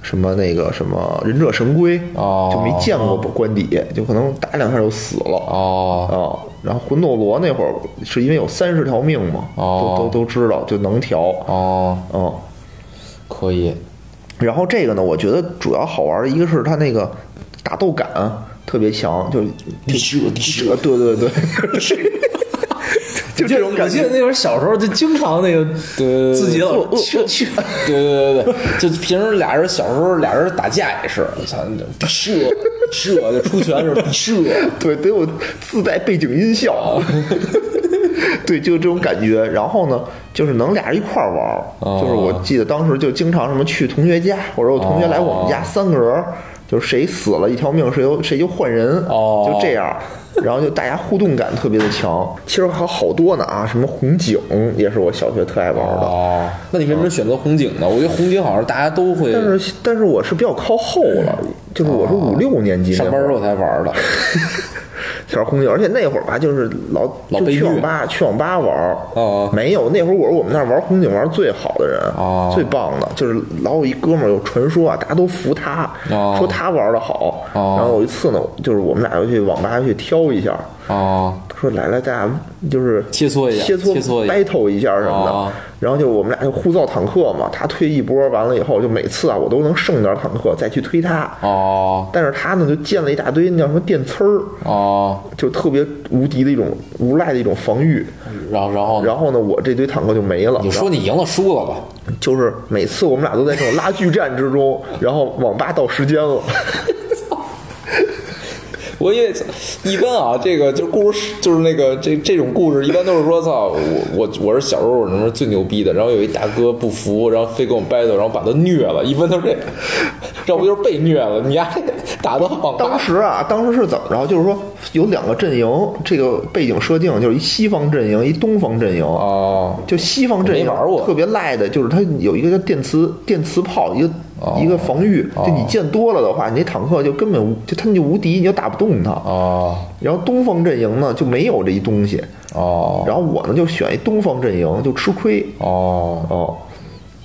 什么那个什么忍者神龟，哦就没见过关底，就可能打两下就死了。哦啊，然后魂斗罗那会儿是因为有三十条命嘛，哦都都都知道就能调。哦，嗯，可以。然后这个呢，我觉得主要好玩的一个是它那个打斗感特别强，就地射地射对对对，就这种 感觉。我记得那会儿小时候就经常那个对自己老呃呃去去 对对对对，就平时俩人小时候俩人打架也是，你想地射射就出拳就是地射，对，得有自带背景音效。对，就这种感觉。然后呢，就是能俩人一块玩。哦就是我记得当时就经常什么去同学家，或者我同学来我们家，三个人儿就是谁死了一条命，谁就谁就换人，哦就这样。然后就大家互动感特别的强，其实还有好多呢啊，什么红警也是我小学特爱玩的，哦，那你为什么选择红警呢？我觉得红警好像大家都会但是但是我是比较靠后了，就是我是五六年级上班时候才玩的。玩红警，而且那会儿吧，就是老老去网吧去网吧玩儿哦没有那会儿我是我们那儿玩红警玩最好的人，哦最棒的，就是老有一哥们儿有传说啊，大家都服他，哦说他玩的好。哦然后有一次呢，就是我们俩又去网吧去挑一下，哦，说来来，咱俩就是切磋一下切磋 battle 一下什么的。哦然后就我们俩就互造坦克嘛，他推一波，完了以后就每次啊我都能剩点坦克再去推他。哦但是他呢就建了一大堆那叫什么电刺儿，哦，就特别无敌的一种无赖的一种防御。然后然后然后呢，我这堆坦克就没了。你说你赢了输了吧？就是每次我们俩都在这种拉锯战之中，然后网吧到时间了，我因为一般啊，这个就故事就是那个这这种故事，一般都是说操我我我是小时候我什么最牛逼的，然后有一大哥不服，然后非跟我 battle，然后把他虐了，一般都是这，要不就是被虐了，你丫 打到网当时啊，当时是怎么着？就是说有两个阵营，这个背景设定就是一西方阵营，一东方阵营。啊就西方阵营没玩过特别赖的，就是它有一个叫电磁电磁炮，一个、哦一个防御，就你见多了的话，你那坦克就根本无就他们就无敌，你就打不动他。哦。然后东方阵营呢就没有这一东西，哦。然后我呢就选一东方阵营，就吃亏。哦，哦。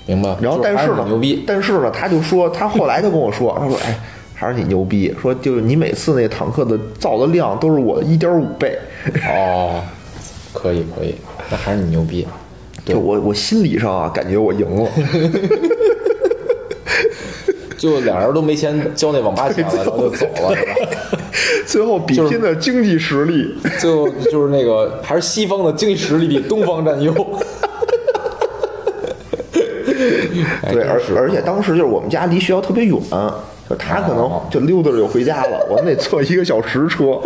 明白。然后但是呢，牛逼，但是呢，他就说，他后来就跟我说，他说，哎，还是你牛逼，说就是你每次那坦克的造的量都是我的一点五倍，哦，可以可以，那还是你牛逼。对。就我我心理上啊，感觉我赢了，就俩人都没钱交那网吧钱了，然后就走了，是吧？最后比拼的经济实力，最后就是那个 还是西方的经济实力比东方占优。哎对，而而且当时就是我们家离学校特别远，就他可能就溜达着就回家了，我们得坐一个小时车，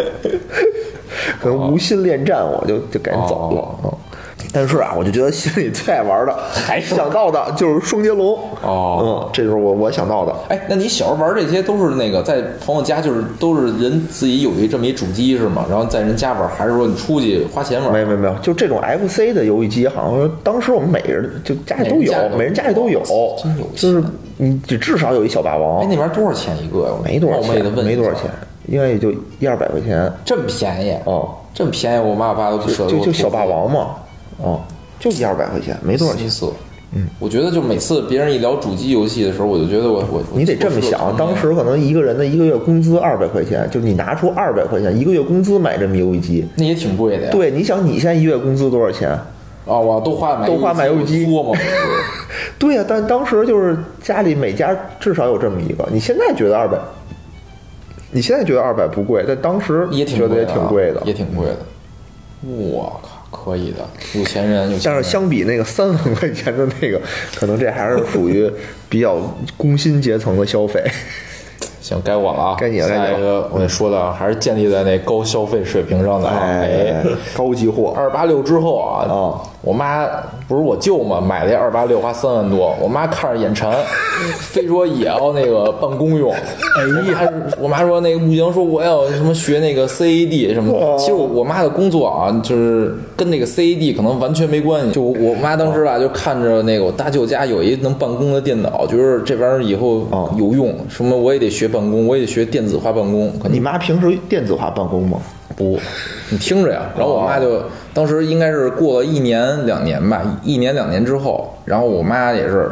可能无心恋战，我就就赶紧走了。嗯但是啊，我就觉得心里最爱玩的，还想到的就是双截龙。哦嗯，这是我我想到的。哎，那你小时候玩这些都是那个在朋友家，就是都是人自己有一这么一主机是吗？然后在人家玩，还是说你出去花钱玩？没有没有没有，就这种 FC 的游戏机，好像说当时我们每个人就家里都有每人家里，都有，真有就是你只至少有一小霸王哎，，那边多少钱一个呀？没多少钱没多少钱，应该也就一二百块钱。这么便宜？哦，这么便宜，我妈我爸都不舍得。就就小霸王嘛，哦，就一二百块钱，没多少钱心。思。嗯，我觉得就每次别人一聊主机游戏的时候，我就觉得我我我你得这么想，当时可能一个人的一个月工资二百块钱，就你拿出二百块钱一个月工资买这么游戏机。那也挺贵的呀。对，你想你现在一月工资多少钱？啊，我都花买都花买游戏机多吗。对呀、但当时就是家里每家至少有这么一个。你现在觉得二百，你现在觉得二百不贵，但当时也挺觉得也挺贵的，也挺贵的。我靠，可以的，有钱人有钱人。但是相比那个三万块钱的那个，可能这还是属于比较工薪阶层的消费。行，该我了啊，该你了下一个我得说的啊，还是建立在那高消费水平上的啊。哎，高级货二八六之后啊，哦我妈不是我舅嘛，买了一二八六花三万多，我妈看着眼馋，非说也要那个办公用。哎呀，我妈说那个不行，说我要什么学那个 CAD 什么的。其实我我妈的工作啊，就是跟那个 CAD 可能完全没关系。就我我妈当时吧，就看着那个我大舅家有一能办公的电脑，觉得这玩意儿以后哦有用，什么我也得学办公，我也得学电子化办公，你妈平时电子化办公吗？不，你听着呀。然后我妈就当时应该是过了一年两年吧，一年两年之后，然后我妈也是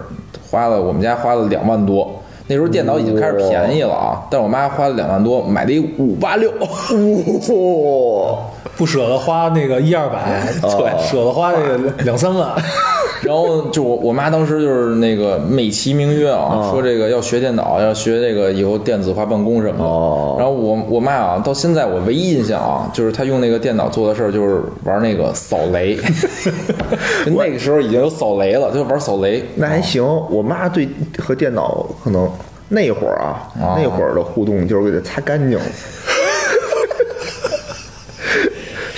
花了我们家花了两万多。那时候电脑已经开始便宜了啊，但是我妈花了两万多买了一五八六，哇，不舍得花那个一二百，对，舍得花这个两三万。然后就我我妈当时就是那个美其名曰啊，说这个要学电脑，要学这个以后电子化办公什么的。哦然后我我妈啊，到现在我唯一印象啊，就是她用那个电脑做的事儿就是玩那个扫雷，就那个时候已经有扫雷了，就玩扫雷。那还行。我妈对和电脑可能那会儿啊，哦那会儿的互动就是给它擦干净。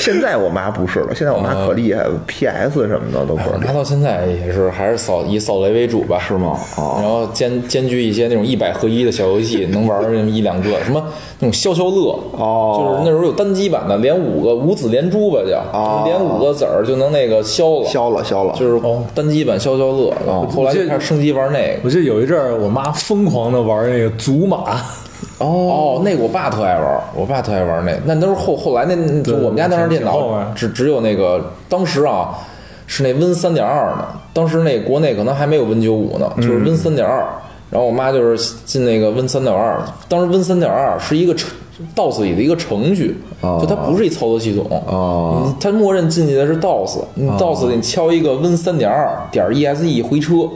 现在我妈不是了，现在我妈可厉害了，PS 什么的都可以。拿到现在也是还是扫以扫雷为主吧，是吗？哦然后兼兼具一些那种一百合一的小游戏，能玩那么一两个，什么那种消消乐，哦。就是那时候有单机版的，连五个五子连珠吧叫，哦。连五个子儿就能那个消了，消了消了，就是单机版消消乐，然后后来就开始升级玩那个。我记得有一阵儿，我妈疯狂的玩那个祖玛，哦，那个我爸特爱玩儿，我爸特爱玩儿那，那都是后后来那就我们家当时电脑只只有那个当时啊是那 Win 三点二呢，当时那国内可能还没有 Win 九五呢，就是 Win 三点二。然后我妈就是进那个 Win 三点二，当时 Win 三点二是一个程 DOS 里的一个程序，哦。就它不是一操作系统，哦。它默认进去的是 DOS，你 DOS 里你敲一个 Win 三点二点 exe 回车，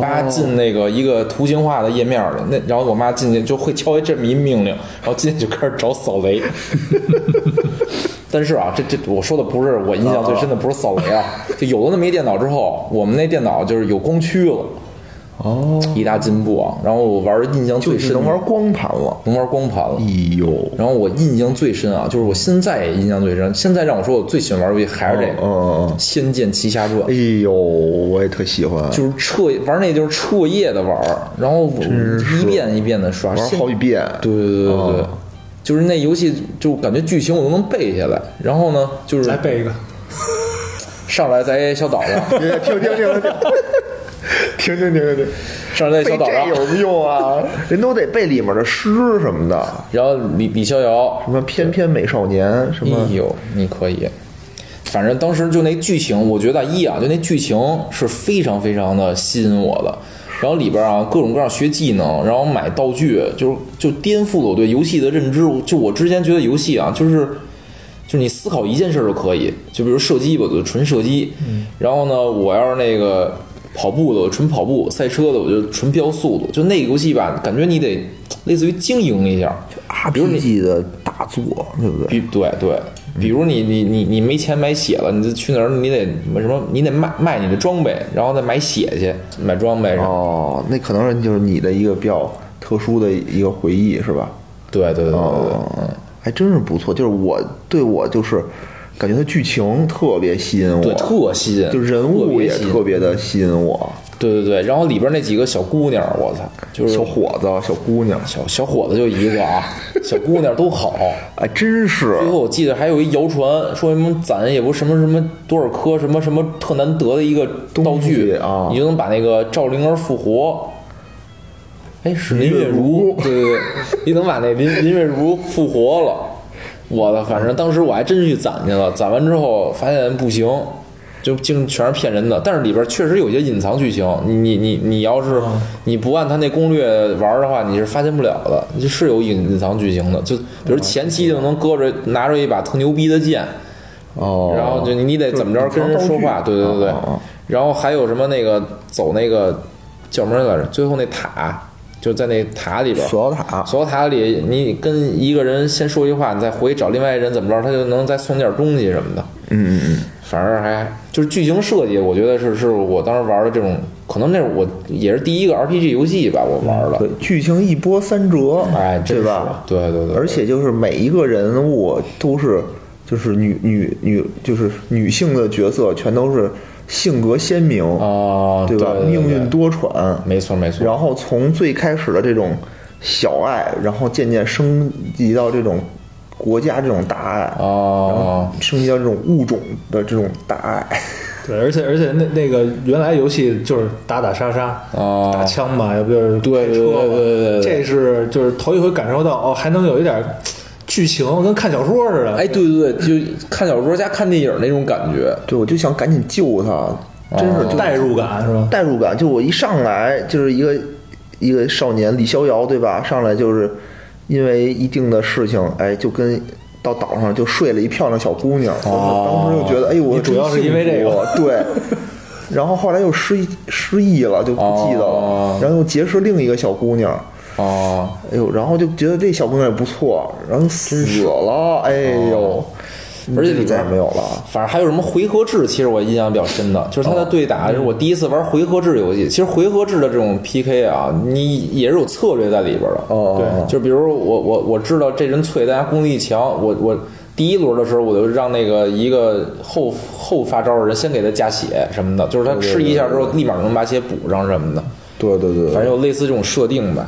叭进那个一个图形化的页面里，那然后我妈进去就会敲一这么一命令，然后进去就开始找扫雷。但是啊，这这我说的不是我印象最深的不是扫雷啊，就有了那么一电脑之后，我们那电脑就是有光驱了，哦，一大进步啊。然后我玩儿印象最深的就是能玩光盘了。能玩光盘了。哎呦，然后我印象最深啊，就是我现在也印象最深。现在让我说我最喜欢玩游戏还是这个嗯嗯嗯《仙剑奇侠传》哎，呦，我也特喜欢，就是彻玩那就是彻夜的玩，然后一遍一遍的刷，玩现好几遍。对对对对对，就是那游戏就感觉剧情我都能背下来。然后呢，就是来背一个。上来在小岛上，听听听听听，听听听听听，上来在小岛上，有什么用啊？人都得背里面的诗什么的，然后李李逍遥什么翩翩美少年，什么哎呦，你可以。反正当时就那剧情，我觉得一啊，就那剧情是非常非常的吸引我的。然后里边啊，各种各样学技能，然后买道具，就是就颠覆了我对游戏的认知。就我之前觉得游戏啊，就是就是你思考一件事就可以，就比如射击吧，就纯射击。然后呢，我要是那个跑步的，我纯跑步；赛车的，我就纯飙速度。就那个游戏吧，感觉你得类似于经营一下。比如你 RPG 的大作，对不对？比对对，比如你你你你没钱买血了，你就去哪儿你得什么？你得卖卖你的装备，然后再买血去买装备。哦，那可能是就是你的一个比较特殊的一个回忆，是吧？对对对对对，哦，还真是不错。就是我对我就是感觉它剧情特别吸引我，对特吸引，就人物也特别的吸引我。对对对，然后里边那几个小姑娘，我操，就是小伙子、小姑娘，小小伙子就一个啊，小姑娘都好。哎，真是最后我记得还有一谣传，说什么攒也不什么什么多少颗什么什么特难得的一个道具啊你就能把那个赵灵儿复活。哎，是林月如，对对对，你能把那林林月如复活了。我的，反正当时我还真去攒去了，攒完之后发现不行，就竟全是骗人的。但是里边确实有些隐藏剧情，你你你你要是你不按他那攻略玩的话，你是发现不了的。就是有隐隐藏剧情的，就比如前期就能搁着拿着一把特牛逼的剑，哦。然后就你你得怎么着跟人说话，对对对对。然后还有什么那个走那个叫什么来着？最后那塔就在那塔里边，索要塔索要塔里，你跟一个人先说一句话，你再回去找另外一人怎么着，他就能再送点东西什么的。嗯嗯嗯，反正还就是剧情设计，我觉得是是我当时玩的这种，可能那是我也是第一个 RPG 游戏吧，我玩的。对，剧情一波三折，哎，对吧？对对对，而且就是每一个人物都是就是女女女就是女性的角色，全都是性格鲜明，啊，对吧？命运，多舛，没错没错。然后从最开始的这种小爱，然后渐渐升级到这种国家这种大爱，然哦后，升级到这种物种的这种大爱。对，而且而且那那个原来游戏就是打打杀杀，啊打枪嘛，要不就是对开车对对对对对这是就是头一回感受到哦，还能有一点剧情，跟看小说似的。哎，对对对，就看小说加看电影那种感觉。对，我就想赶紧救他，真是就代入感是吧？代入感，就我一上来就是一个一个少年李逍遥，对吧？上来就是因为一定的事情，哎，就跟到岛上就睡了一漂亮小姑娘，哦当时就觉得，哎呦，我主要是因为这个 对。然后后来又失忆失忆了，就不记得了，哦然后又结识另一个小姑娘，哦，哎呦，然后就觉得这小姑娘也不错，然后死了，哎呦，而且里边没有了。反正还有什么回合制，其实我印象比较深的，就是它的对打，就是我第一次玩回合制游戏。其实回合制的这种 PK 啊，你也是有策略在里边的。哦对，就比如我我我知道这人脆，大家攻击力强，我我第一轮的时候，我就让那个一个后后发招的人先给他加血什么的，就是他吃一下之后立马能把血补上什么的，对对对，反正有类似这种设定吧。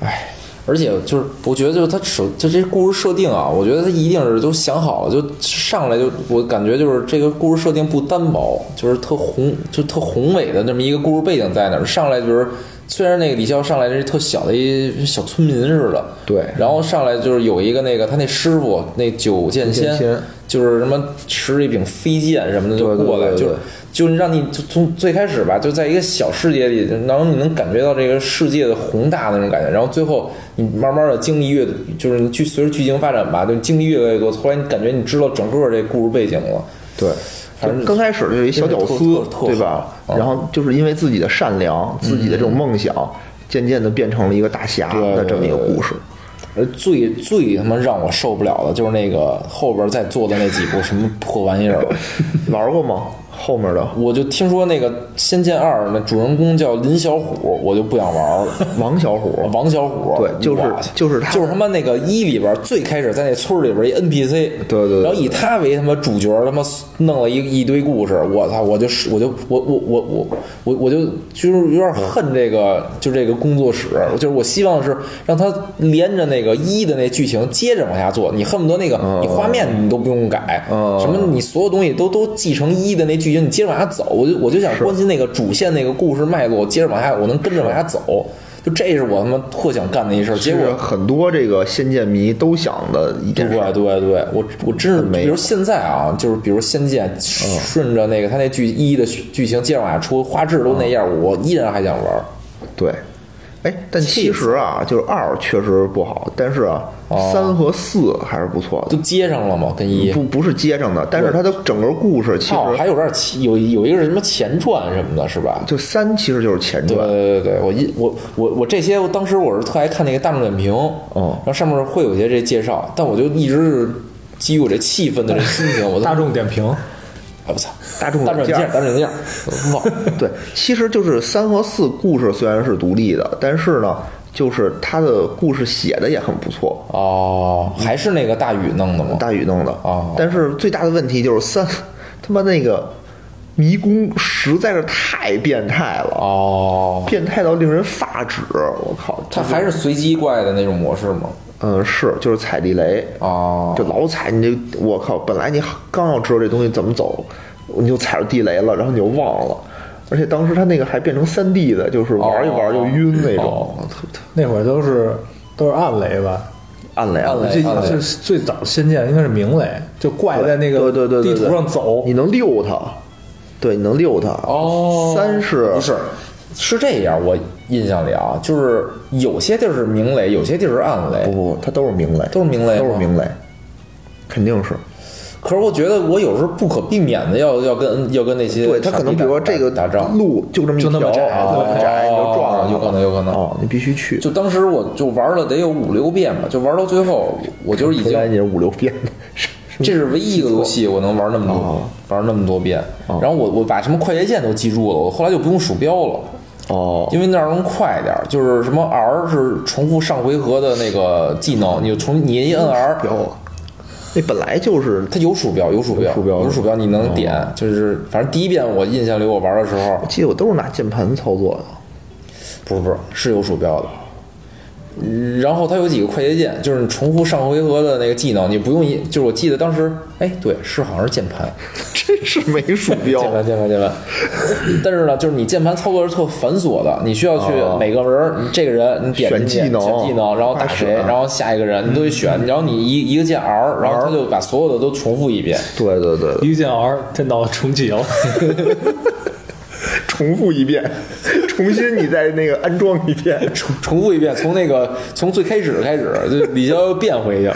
唉，而且就是我觉得就是他首就这故事设定啊，我觉得他一定是都想好了，就上来就我感觉就是这个故事设定不单薄，就是特宏就特宏伟的那么一个故事背景在那儿，上来就是。虽然那个李潇上来是特小的一小村民似的，对然后上来就是有一个那个他那师傅那九剑仙，就是什么持着一柄飞剑什么的就过来，就就是让你就从最开始吧，就在一个小世界里，然后你能感觉到这个世界的宏大那种感觉，然后最后你慢慢的经历越，就是你剧随着剧情发展吧，就经历越来越多，后来你感觉你知道整个这故事背景了，对，反正刚开始就是一小屌丝对吧？然后就是因为自己的善良、自己的这种梦想，渐渐的变成了一个大侠对的这么一个故事。而最最他妈让我受不了的就是那个后边再做的那几部什么破玩意儿，玩过吗？后面的。我就听说那个《仙剑二》那主人公叫林小虎，我就不想玩了。王小虎，王小虎，对就是就是他。就是他妈那个一里边最开始在那村里边一 NPC，对对对然后以他为他妈主角，他妈弄了一一堆故事，我操，我就是我就我我我我我我就就是有点恨这个就这个工作室，就是我希望是让他连着那个一的那剧情接着往下做，你恨不得那个你画面你都不用改，嗯什么你所有东西都都继承一的那剧情，你接着往下走，我就我就想关心那个主线那个故事脉络，接着往下我能跟着往下走。就这是我他妈特想干的一事儿，结果很多这个仙剑迷都想的一件事。对对对，我我真是，没比如现在啊，就是比如《仙剑》，顺着那个他那剧一的剧情接着往下出，画质都那样，我依然还想玩儿。对，哎，但其实啊，就是二确实不好，但是啊，哦三和四还是不错的。都接上了吗？跟一不不是接上的，但是它的整个故事其哦，实还有点前有有一个是什么前传什么的，是吧？就三其实就是前传。对对对，我一我我我这些，我当时我是特爱看那个大众点评，哦然后上面会有一些这介绍，但我就一直是基于我这气氛的这心情，我大众点评，哎我操，大众大众软件，大众软件，我 忘了。对，其实就是三和四故事虽然是独立的，但是呢，就是他的故事写的也很不错。哦，还是那个大宇弄的吗？大宇弄的哦但是最大的问题就是三，他妈那个迷宫实在是太变态了，哦，变态到令人发指。我靠，它还是随机怪的那种模式吗？嗯是就是踩地雷，哦，就老踩你这，我靠！本来你刚要知道这东西怎么走，你就踩着地雷了，然后你就忘了。而且当时它那个还变成三 D 的，就是玩一玩就晕那种，那会儿都是都是暗雷吧？暗雷暗雷这最早的仙剑应该是明雷，就怪在那个对对对对对地图上走你。能溜它，对，你能溜它。哦，三是不是是这样？我印象里啊，就是有些地儿是明雷，有些地儿是暗雷，不不，它都是明雷，都是明雷都是明雷，肯定是。可是我觉得我有时候不可避免的要要跟要跟那些对，他可能比如说这个打仗，路就这么一条，就那么窄那么窄，你就撞上有可能有可能哦，你必须去。就当时我就玩了得有五六遍吧，就玩到最后，我就是已经 你是五六遍这是唯一一个游戏我能玩那么多，哦玩那么多遍。然后我我把什么快捷键都记住了，我后来就不用鼠标了。哦，因为那样能快点儿，就是什么 R 是重复上回合的那个技能，你就重你一摁 R，标了。那本来就是它有鼠标，有鼠标，有鼠标有鼠标，你能点。就是反正第一遍我印象里我玩的时候我，记得我都是拿键盘操作的。不是不是是有鼠标的。嗯然后它有几个快捷键，就是你重复上回合的那个技能，你不用一，就是我记得当时，哎，对，是好像是键盘，真是没鼠标。键盘键盘键盘。但是呢，就是你键盘操作是特繁琐的，你需要去哦。每个人，你这个人你点进去选技能。选技能，然后打谁，然后下一个人你都得选，然后你一一个键 R，然后他就把所有的都重复一遍。对对对，一个键 R，电脑重启了。重复一遍，重新你再那个安装一遍。重重复一遍，从那个从最开始开始，就李逍遥变回去。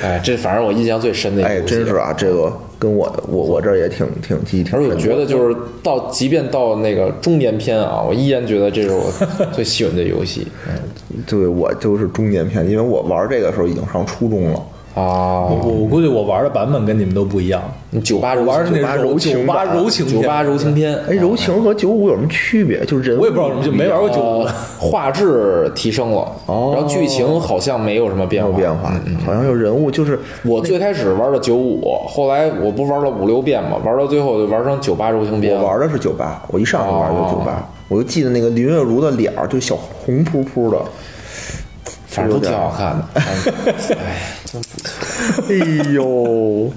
哎，这反正我印象最深的一个哎，真是啊，这个跟我我我这儿也挺挺记忆挺。而且我觉得就是到，即便到那个中年篇啊，我依然觉得这是我最喜欢的游戏。嗯 对我就是中年篇，因为我玩这个时候已经上初中了。啊，我我估计我玩的版本跟你们都不一样，酒吧我玩的那酒吧是柔情酒吧柔情片。酒吧柔情篇，哎，柔情和九五有什么区别？就是人物我也不知道什么，就没玩过九五呃，画质提升了，哦。然后剧情好像没有什么变化。没有变化，好像有人物就是我最开始玩的九五，后来我不玩了五六遍嘛，玩到最后就玩成酒吧柔情篇。我玩的是酒吧，我一上来玩就酒哦。吧，我就记得那个林月如的脸儿，就小红扑扑的，反正都挺好看的。哎，真不错。哎呦，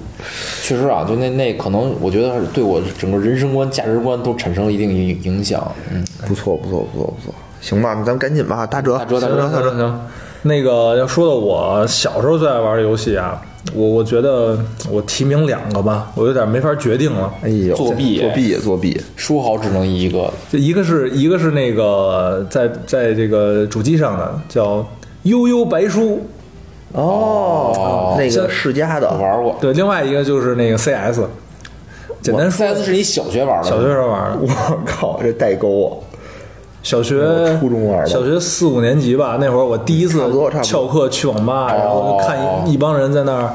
确实啊，就那那可能，我觉得对我整个人生观、价值观都产生了一定影影响。嗯，不错不错不错。不错，行吧，那咱们赶紧吧，打折打折打折行行行，那个要说的我小时候最爱玩的游戏啊，我我觉得我提名两个吧，我有点没法决定了。哎呦，作弊。作弊作弊，说好只能一个，就一个是一个是那个在在这个主机上的叫《悠悠白书哦，那个世嘉的玩过》，。对，另外一个就是那个 CS。简单说，CS 是你小学玩的，小学时候玩的，我靠，这代沟啊！小学初中玩的小学四五年级吧，那会儿我第一次翘课去网吧，然后就看一一帮人在那儿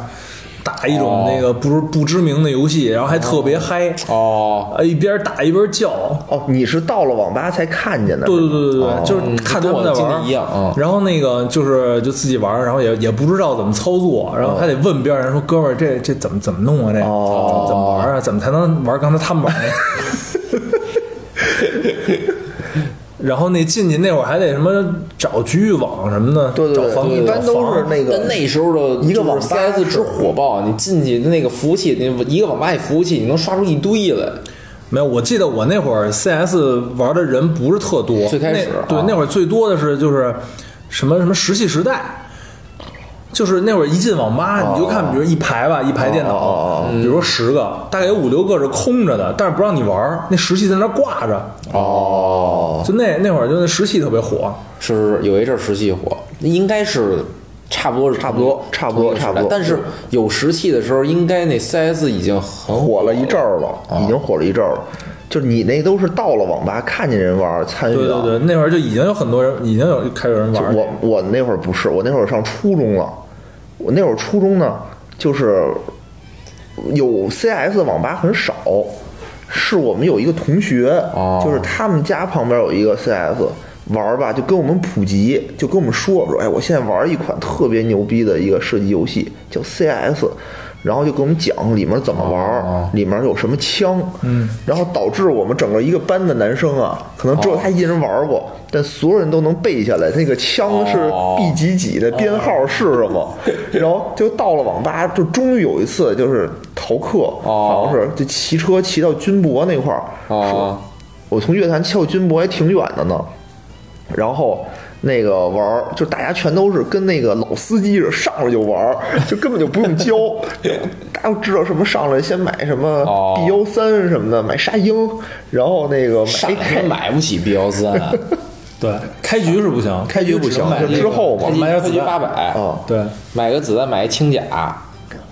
打一种那个不知不知名的游戏，然后还特别嗨，哦，啊，一边打一边叫。哦，你是到了网吧才看见的？对对对对哦对，就是看他们在玩一样嗯然后那个就是就自己玩，然后也也不知道怎么操作，然后还得问别人说：“哥们儿，这这怎么怎么弄啊？这哦怎么玩啊？怎么才能玩刚才他们玩的？” 然后那进去那会儿还得什么找局域网什么的，对对对，找房一般都是那个但那时候的一个网吧 CS 之火爆，你进去那个服务器，那一个网吧里服务器，你能刷出一堆来。没有，我记得我那会儿 CS 玩的人不是特多，最开始啊，对那会儿最多的是就是什么什么石器时代，就是那会儿一进网吧，你就看，比如一排吧，一排电脑，比如说十个，大概有五六个是空着的，但是不让你玩儿，那石器在那挂着，哦，就那那会儿就那石器特别火，是有一阵儿石器火，应该是差不多是差不多差不多差不多但是有石器的时候，应该那 CS 已经很火了一阵儿了，哦。已经火了一阵儿了。就是你那都是到了网吧看见人玩参与的，对对对，那会儿就已经有很多人，已经有开始有人玩儿。我我那会儿不是，我那会儿上初中了。我那会儿初中呢，就是有 CS 的网吧很少，是我们有一个同学，哦就是他们家旁边有一个 CS 玩儿吧，就跟我们普及，就跟我们说说，哎，我现在玩一款特别牛逼的一个射击游戏，叫 CS。然后就给我们讲里面怎么玩，哦。里面有什么枪，嗯，然后导致我们整个一个班的男生啊，可能只有他一人玩过，但所有人都能背下来，那个枪是哦。B 几几的编号是什么，然后就到了网吧，就终于有一次就是逃课，好像是就骑车骑到军博那块儿，哦，我从乐坛骑到军博还挺远的呢，然后。那个玩儿，就大家全都是跟那个老司机似的，上来就玩儿，就根本就不用教。大家都知道什么上来先买什么哦。B 幺三什么的，买沙鹰，然后那个买上来 AK，买不起 B 幺三，对，开局是不行，开局不行之后嘛。开局开买点子弹。局八百，啊，对，买个子弹买一轻甲，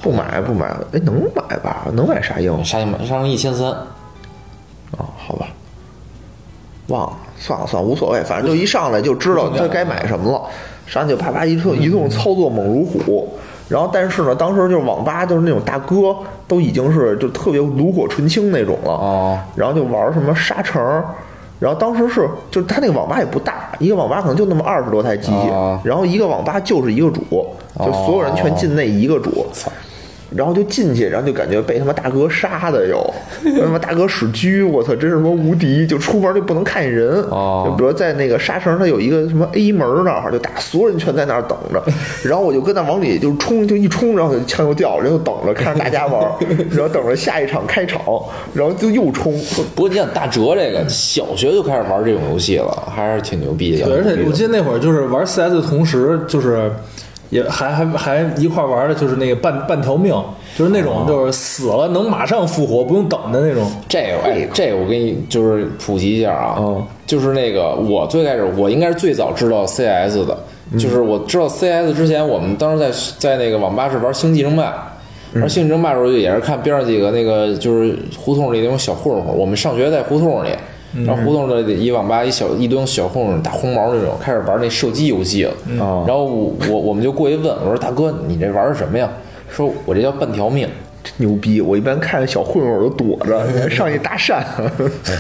不买不买，哎，能买吧？能买沙鹰。沙鹰买沙鹰一千三，啊？好吧，忘了，算了算了，无所谓，反正就一上来就知道他该买什么了，上去就啪啪一通一顿操作猛如虎。然后，但是呢，当时就是网吧就是那种大哥，都已经是就特别炉火纯青那种了。哦，然后就玩什么沙城，然后当时是就是他那个网吧也不大，一个网吧可能就那么二十多台机器，哦然后一个网吧就是一个主，就所有人全进那一个主。然后就进去，然后就感觉被他妈大哥杀的有，他妈大哥使狙，我操，真是他妈无敌！就出门就不能看见人，哦。就比如在那个沙城，它有一个什么 A 门那儿，就打所有人全在那儿等着，然后我就跟那往里就冲，就一冲，然后枪就掉了，然后等着看着大家玩，然后等着下一场开场，然后就又冲，不过你想大哲这个小学就开始玩这种游戏了，还是挺牛逼的。对，而且我记得。那会儿就是玩 CS 的同时，就是也还还还一块玩的，就是那个半半条命，就是那种就是死了能马上复活，不用等的那种。这个哎，这个我给你就是普及一下啊，嗯就是那个我最开始我应该是最早知道 CS 的，就是我知道 CS 之前，我们当时在在那个网吧是玩星际争霸。玩星际争霸的时候，就也是看边上几个那个就是胡同里那种小混混，我们上学在胡同里，然后胡同里一网吧一小一堆小混混打红毛那种，开始玩那射击游戏了。哦然后我我我们就过去问我说大哥你这玩的什么呀？说我这叫半条命。牛逼！我一般看见小混混我都躲着，上去搭讪。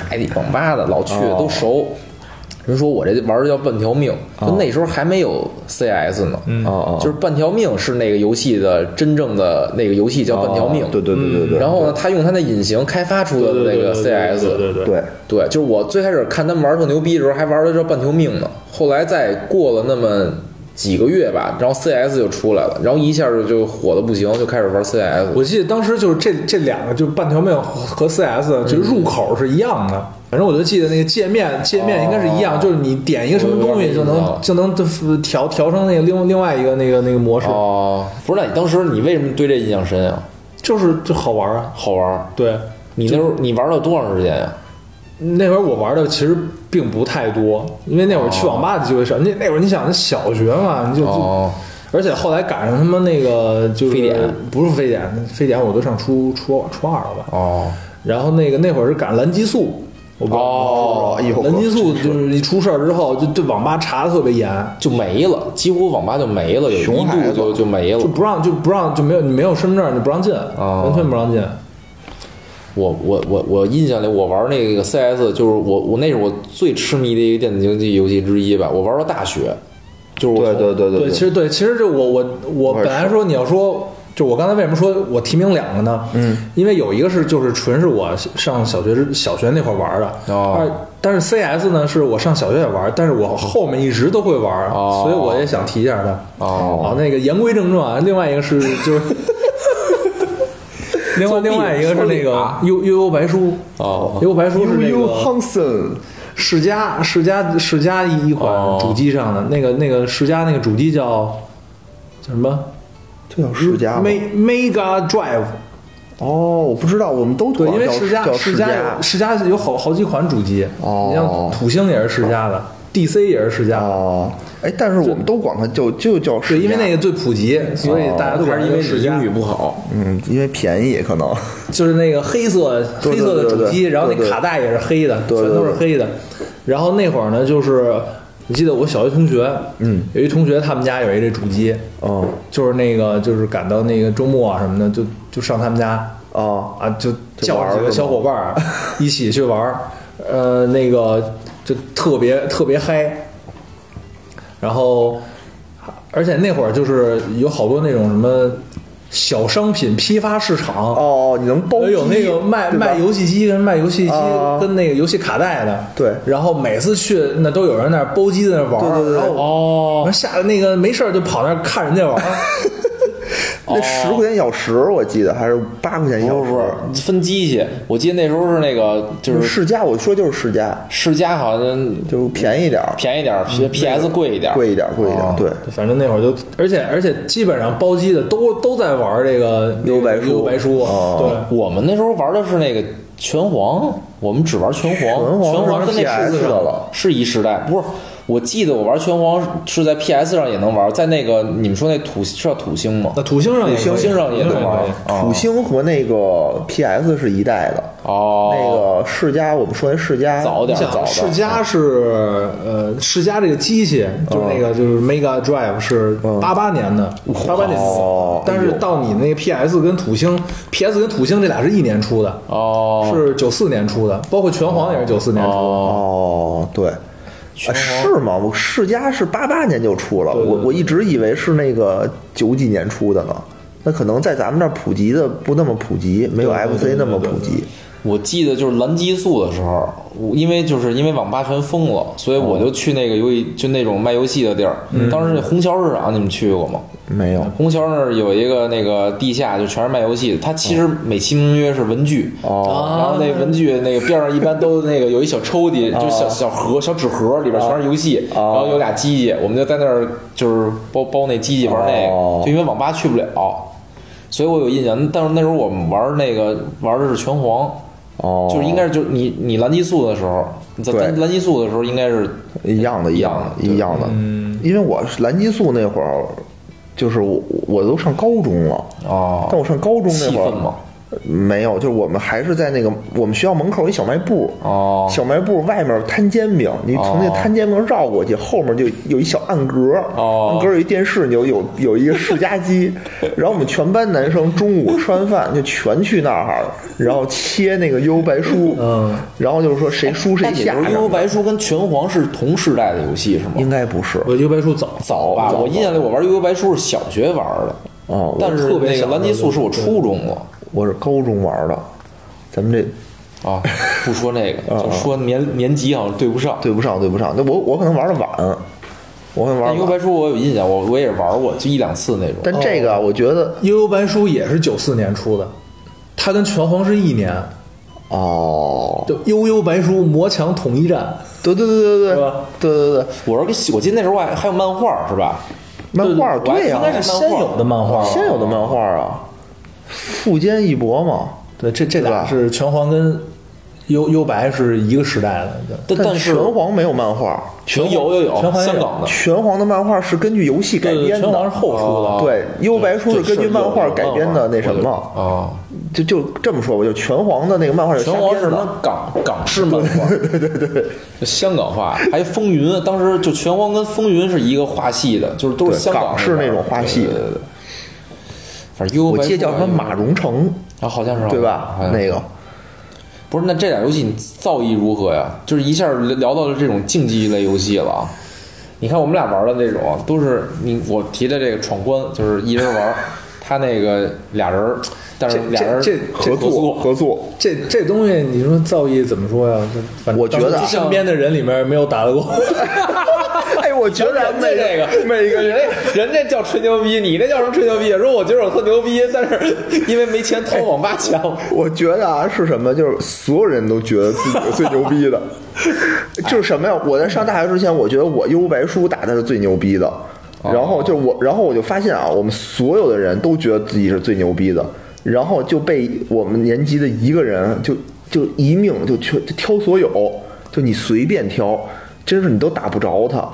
还得网吧的老去哦都熟。人说我这玩的叫半条命，就那时候还没有 CS 呢，就是半条命是那个游戏的真正的那个游戏叫半条命。哦对对对对对。然后呢，他用他那隐形开发出的那个 CS，对对对，对，就是我最开始看他们玩特牛逼的时候，还玩的叫半条命呢。后来再过了那么几个月吧，然后 CS 就出来了，然后一下就就火的不行，就开始玩 CS。我记得当时就是这这两个，就半条命和 CS，就入口是一样的。反正我就记得那个界面，界面应该是一样，就是你点一个什么东西就能哦就能调调成那个另另外一个那个那个模式，哦，不是，那你当时你为什么对这印象深啊？就是就好玩啊。好玩。对，你那时候你玩了多长时间呀？那会儿我玩的其实并不太多，因为那会儿去网吧的机会少。那那会儿你想，那小学嘛，你就就哦，而且后来赶上他妈那个就是非典不是非典，非典我都上初初初二了吧。哦，然后那个那会儿是赶上蓝激素，我不知道哦蓝激素就是一出事儿之后，就对网吧查的特别严，就没了，几乎网吧就没了，有一度就就没了就。不让就不让就没有你没有身份证你不让进，哦完全不让进。我我我我印象里，我玩那个 CS，就是我我那是我最痴迷的一个电子竞技游戏之一吧。我玩到大学，就是我对从对对对，其实对，其实这我我我本来说你要说，就我刚才为什么说我提名两个呢？嗯，因为有一个是就是纯是我上小学之小学那会儿玩的，哦。而但是 CS 呢是我上小学也玩，但是我后面一直都会玩，哦。所以我也想提一下它。哦。啊，那个言归正传啊，另外一个是就是。另外，另外一个是那个悠悠悠白书。哦。悠悠白书是那个 Hansen，世嘉世嘉世嘉一一款哦。主机上的那个那个世嘉那个主机叫叫什么就叫世嘉吗？Me Mega Drive，哦，我不知道，我们都对，因为叫世嘉世嘉有世嘉有好好几款主机，哦你像土星也是世嘉的，DC 也是世嘉的，哦，哎，但是我们都管它就就叫世因为那个最普及，所以大家都管它还是因为叫世嘉你英语。不好。嗯，因为便宜可能，就是那个黑色黑色的主机，然后那卡带也是黑的，全都是黑的。然后那会儿呢，就是我记得我小学同学，嗯，有一同学他们家有一这主机，哦。就是那个就是赶到那个周末啊什么的，就就上他们家哦，啊，就就叫上几个小伙伴儿 一起去玩儿，呃，那个就特别特别嗨，然后而且那会儿就是有好多那种什么小商品批发市场，哦，你能包机有那个卖卖游戏机跟卖游戏机啊跟那个游戏卡带的，对。然后每次去那都有人那儿包机在那儿玩儿，对对对。然后哦。下那个没事儿就跑那儿看人家玩儿。那十块钱小时，我记得还是八块钱一小不是不时。是分机器，我记得那时候是那个就是世嘉，我说就是世嘉，世嘉好像就便宜点儿，便宜点儿，P P S 贵一点儿，贵一点儿，贵一点儿哦。对，反正那会儿就，而且而且基本上包机的都都在玩这个幽白书幽白书，哦对，我们那时候玩的是那个拳皇，我们只玩拳皇，拳皇是拳皇跟那 PS 是的了是一时代，不是。我记得我玩拳皇是在 PS 上也能玩，在那个你们说那土是叫土星吗？那土星上也土星上也能玩土星和那个 PS 是一代的，哦，那个世嘉，我们说那世嘉早点世嘉是呃世嘉这个机器，就是那个就是 Mega Drive 是八八年的，八八年。哦，但是到你那个 PS 跟土星，PS 跟土星这俩是一年出的，哦，是九四年出的，包括拳皇也是九四年出的。哦，对。啊，是吗？我世嘉是八八年就出了，对对我我一直以为是那个九几年出的呢。那可能在咱们这儿普及的不那么普及，没有 FC 那么对普及。我记得就是蓝激素的时候，我因为就是因为网吧全封了，所以我就去那个游戏就那种卖游戏的地儿。当时那虹桥市场你们去过吗？没有。红桥那儿有一个那个地下就全是卖游戏的，它其实美其名曰是文具。哦。然后那文具那个边上一般都那个有一小抽屉，就小小盒、小纸盒，里边全是游戏，然后有俩机器，我们就在那儿就是包包那机器玩那哦。个，就因为网吧去不了，所以我有印象。但是那时候我们玩那个玩的是拳皇，哦，就是应该是就是你你蓝激素的时候，你在对。蓝蓝激素的时候应该是一样的，一样的，一样的。嗯，因为我是蓝激素那会儿，就是我我都上高中了，哦，但我上高中那会儿？没有，就是我们还是在那个我们学校门口一小卖部，哦。小卖部外面摊煎饼，你从那摊煎饼绕过去，后面就有一小暗格，哦。暗格有一电视，有有有一个世家机，然后我们全班男生中午吃完饭就全去那儿，然后切那个悠悠白书，嗯，然后就是说谁输谁下悠悠白书跟拳皇是同时代的游戏是吗？应该不是。我幽白书早。早吧，我印象里我玩悠悠白书是小学玩的，哦，但是那个蓝激小的素是我初中了。我是高中玩的，咱们这啊，不说那个，就说年年级好像对不上。对不上对不上，那我我可能玩的晚，我可能玩幽白书我有印象，我我也玩过，就一两次那种。但这个啊我觉得悠悠白书也是九四年出的，它跟拳皇是一年，哦，就悠悠白书魔强统一战，对对对对对。是吧？对对对，我是，我记得那时候还还有漫画是吧？漫画对对呀、应该是先有的漫画，先有的漫画啊，富坚义博嘛，对，这这俩是拳皇跟幽幽白是一个时代的，对但但是拳皇没有漫画，拳有有有香港的，拳皇的漫画是根据游戏改对，编拳皇是的，后出的，对，幽白书是根据漫画改编的那什么，啊。就就这么说吧，就拳皇的那个漫画拳皇是什，么港港式漫画？对对对对，香港画，还有风云，当时就拳皇跟风云是一个画系的，就是都是香港港式那种画系对对对对。反正我记得叫什么马荣成，啊，好像是对吧那个不是，那这俩游戏你造诣如何呀？就是一下聊到了这种竞技类游戏了啊。你看我们俩玩的这种，都是你我提的这个闯关，就是一人玩，他那个俩人，但是俩人这这合作合作，这这东西你说造诣怎么说呀？我觉得身边的人里面没有打得过，哎，我觉得人这个每个人。人家叫吹牛逼，你那叫什么吹牛逼？说我觉得我特牛逼，但是 因为没钱掏网吧钱。我觉得啊，是什么？就是所有人都觉得自己是最牛逼的，就是什么呀？我在上大学之前，我觉得我优白书打的是最牛逼的，然后就我，然后我就发现啊，我们所有的人都觉得自己是最牛逼的，然后就被我们年级的一个人就就一命就全挑所有，就你随便挑，真是你都打不着他，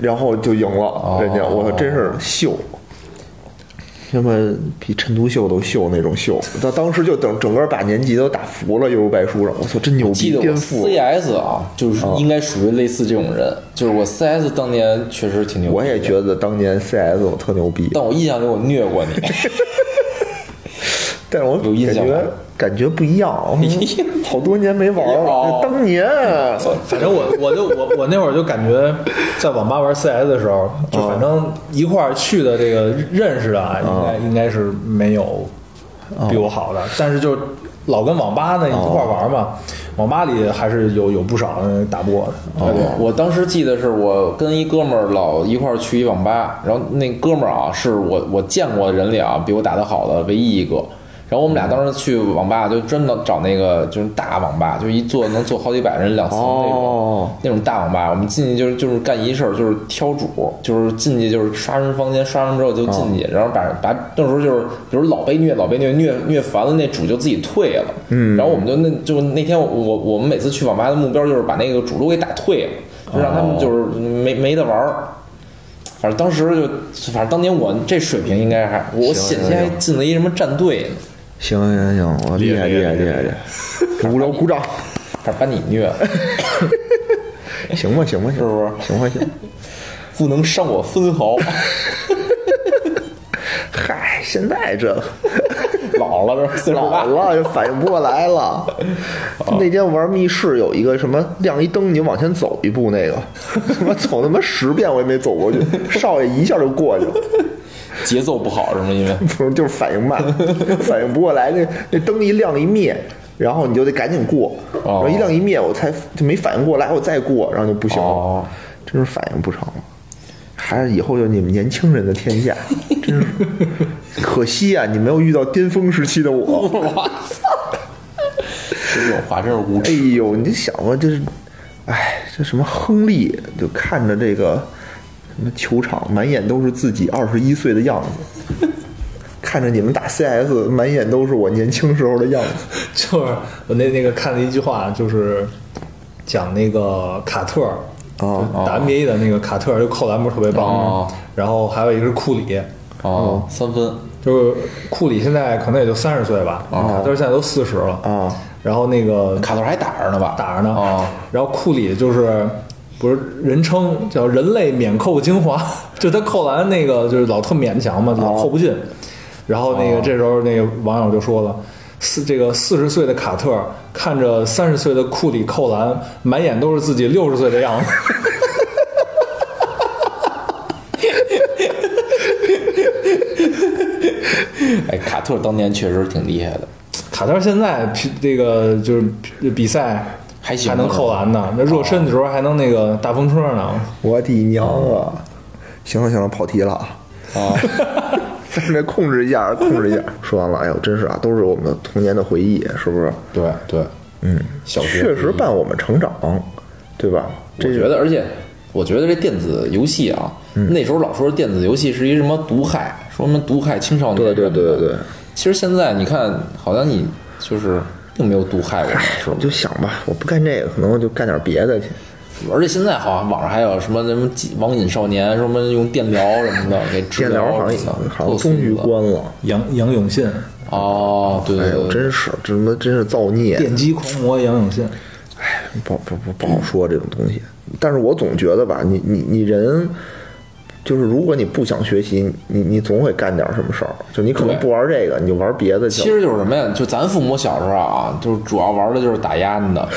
然后就赢了，人家我操，真是秀。他妈比陈独秀都秀那种秀，他当时就等整个把年级都打服了，幽游白书上，我操，真牛逼，颠覆。CS 啊，就是应该属于类似这种人，就是我 CS 当年确实挺牛逼，我也觉得当年 CS 我特牛逼，但我印象里我虐过你，但是我有印象吗感觉不一样，好多年没玩 哦了。当年。反正我我就我我那会儿就感觉在网吧玩 CS 的时候，就反正一块儿去的这个认识的啊，应该应该是没有比我好的，但是就老跟网吧那一块儿玩嘛，网吧里还是有有不少人打不过的。我当时记得是我跟一哥们儿老一块儿去一网吧，然后那哥们儿啊是我我见过的人里啊比我打的好的唯一一个。然后我们俩当时去网吧就真的找那个就是大网吧，就是一坐能坐好几百人两层那种、哦那种大网吧。我们进去就是就是干一事儿，就是挑主，就是进去就是刷人房间，刷完之后就进去，然后把把那时候就是比如老被虐老被虐虐虐烦了，那主就自己退了。嗯，然后我们就那就那天我我我们每次去网吧的目标就是把那个主都给打退了，就让他们就是没没得玩儿。反正当时就，反正当年我这水平应该还，我险些还进了一什么战队呢，行行行，我厉害厉害厉害厉害，鼓掌鼓掌，反正把你虐了，行吧行吧行，是不是？行吧行。不能伤我分毫。嗨，现在这老了这老，了就反应不过来了。那天玩密室有一个什么亮一灯，你就往前走一步，那个。他妈走他妈十遍我也没走过去，少爷一下就过去了。节奏不好是吗？因为 不是，就是反应慢，反应不过来。那那灯一亮一灭，然后你就得赶紧过，然后一亮一灭，我才就没反应过来，我再过，然后就不行了，哦真是反应不成了。还是以后就你们年轻人的天下，真是 可惜啊！你没有遇到巅峰时期的我。我操，这种话真是无哎耻。呦，你想吧，就是，哎，这什么亨利就看着这个什么球场，满眼都是自己二十一岁的样子，看着你们打 CS，满眼都是我年轻时候的样子。就是我那那个看了一句话，就是讲那个卡特哦打 NBA 的那个卡特，就扣篮不是特别棒吗？哦然后还有一个是库里，哦，三分，就是库里现在可能也就三十岁吧，卡特现在都四十了啊。然后那个卡特还打着呢吧？打着呢。哦，然后库里就是不是人称叫人类免扣精华，就他扣篮那个就是老特勉强嘛，老扣不进。然后那个这时候那个网友就说了，四这个四十岁的卡特看着三十岁的库里扣篮，满眼都是自己六十岁的样子。哎，卡特当年确实挺厉害的。卡特现在比这个就是比赛还行，还能扣篮呢。那热身的时候还能那个大风车呢。我的娘啊！行了行了，跑题了啊！啊，咱们控制一下，控制一下。说完了，哎呦，真是啊，都是我们的童年的回忆，是不是？对对，嗯，小学确实伴我们成长，对吧？我觉得，而且我觉得这电子游戏啊，那时候老说电子游戏是一什么毒害，说什么毒害青少年。对对对对对。其实现在你看，好像你就是并没有毒害我们，是吧？就想吧，我不干这个，可能我就干点别的去。而且现在好像网上还有什么什么网瘾少年，什么用电疗什么的给治疗，好像好像终于关了。杨杨永信，哦，对对对，真是这他妈真是造孽！电击狂魔杨永信，哎，不不不不好说这种东西。但是我总觉得吧，你你你人。就是如果你不想学习，你你总会干点什么事儿。就你可能不玩这个，你就玩别的。其实就是什么呀？就咱父母小时候啊，就是主要玩的就是打烟的，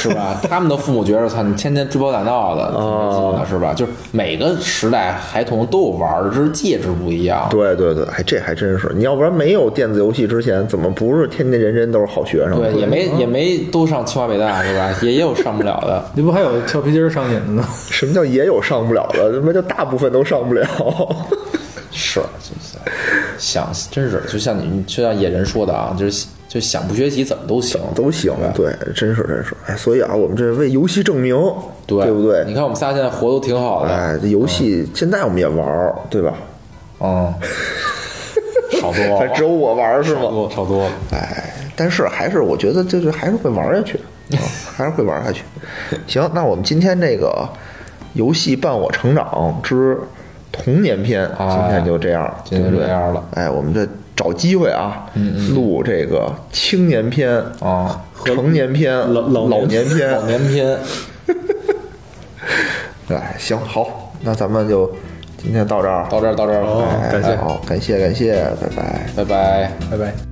是吧？他们的父母觉得，操，你天天追跑打闹的，挺没劲的，是吧？就是每个时代孩童都有玩的，只是介质不一样。对对对，还这还真是。你要不然没有电子游戏之前，怎么不是天天人人都是好学生？对，也没也没都上清华北大，是吧？也也有上不了的。你不还有跳皮筋上瘾的吗？什么叫也有上不了的？他妈就大部分都。都上不了，是，想真是就像你就像野人说的啊，就是就想不学习怎么都行，都行，对，真是真是，哎，所以啊，我们这为游戏证明，对不对？你看我们仨现在活都挺好的，哎，这游戏现在我们也玩，对吧？嗯，少多，还只有我玩是吗？少多，少多了，哎，但是还是我觉得就是还是会玩下去，还是会玩下去。行，那我们今天这个。游戏伴我成长之童年篇，今天就这样，今天这样了。哎，我们这找机会啊，录这个青年篇啊，成年篇、老老年篇、老年篇。哎，行好，那咱们就今天到这儿，到这儿，到这儿，感谢，好，感谢，感谢，拜拜，拜拜，拜拜。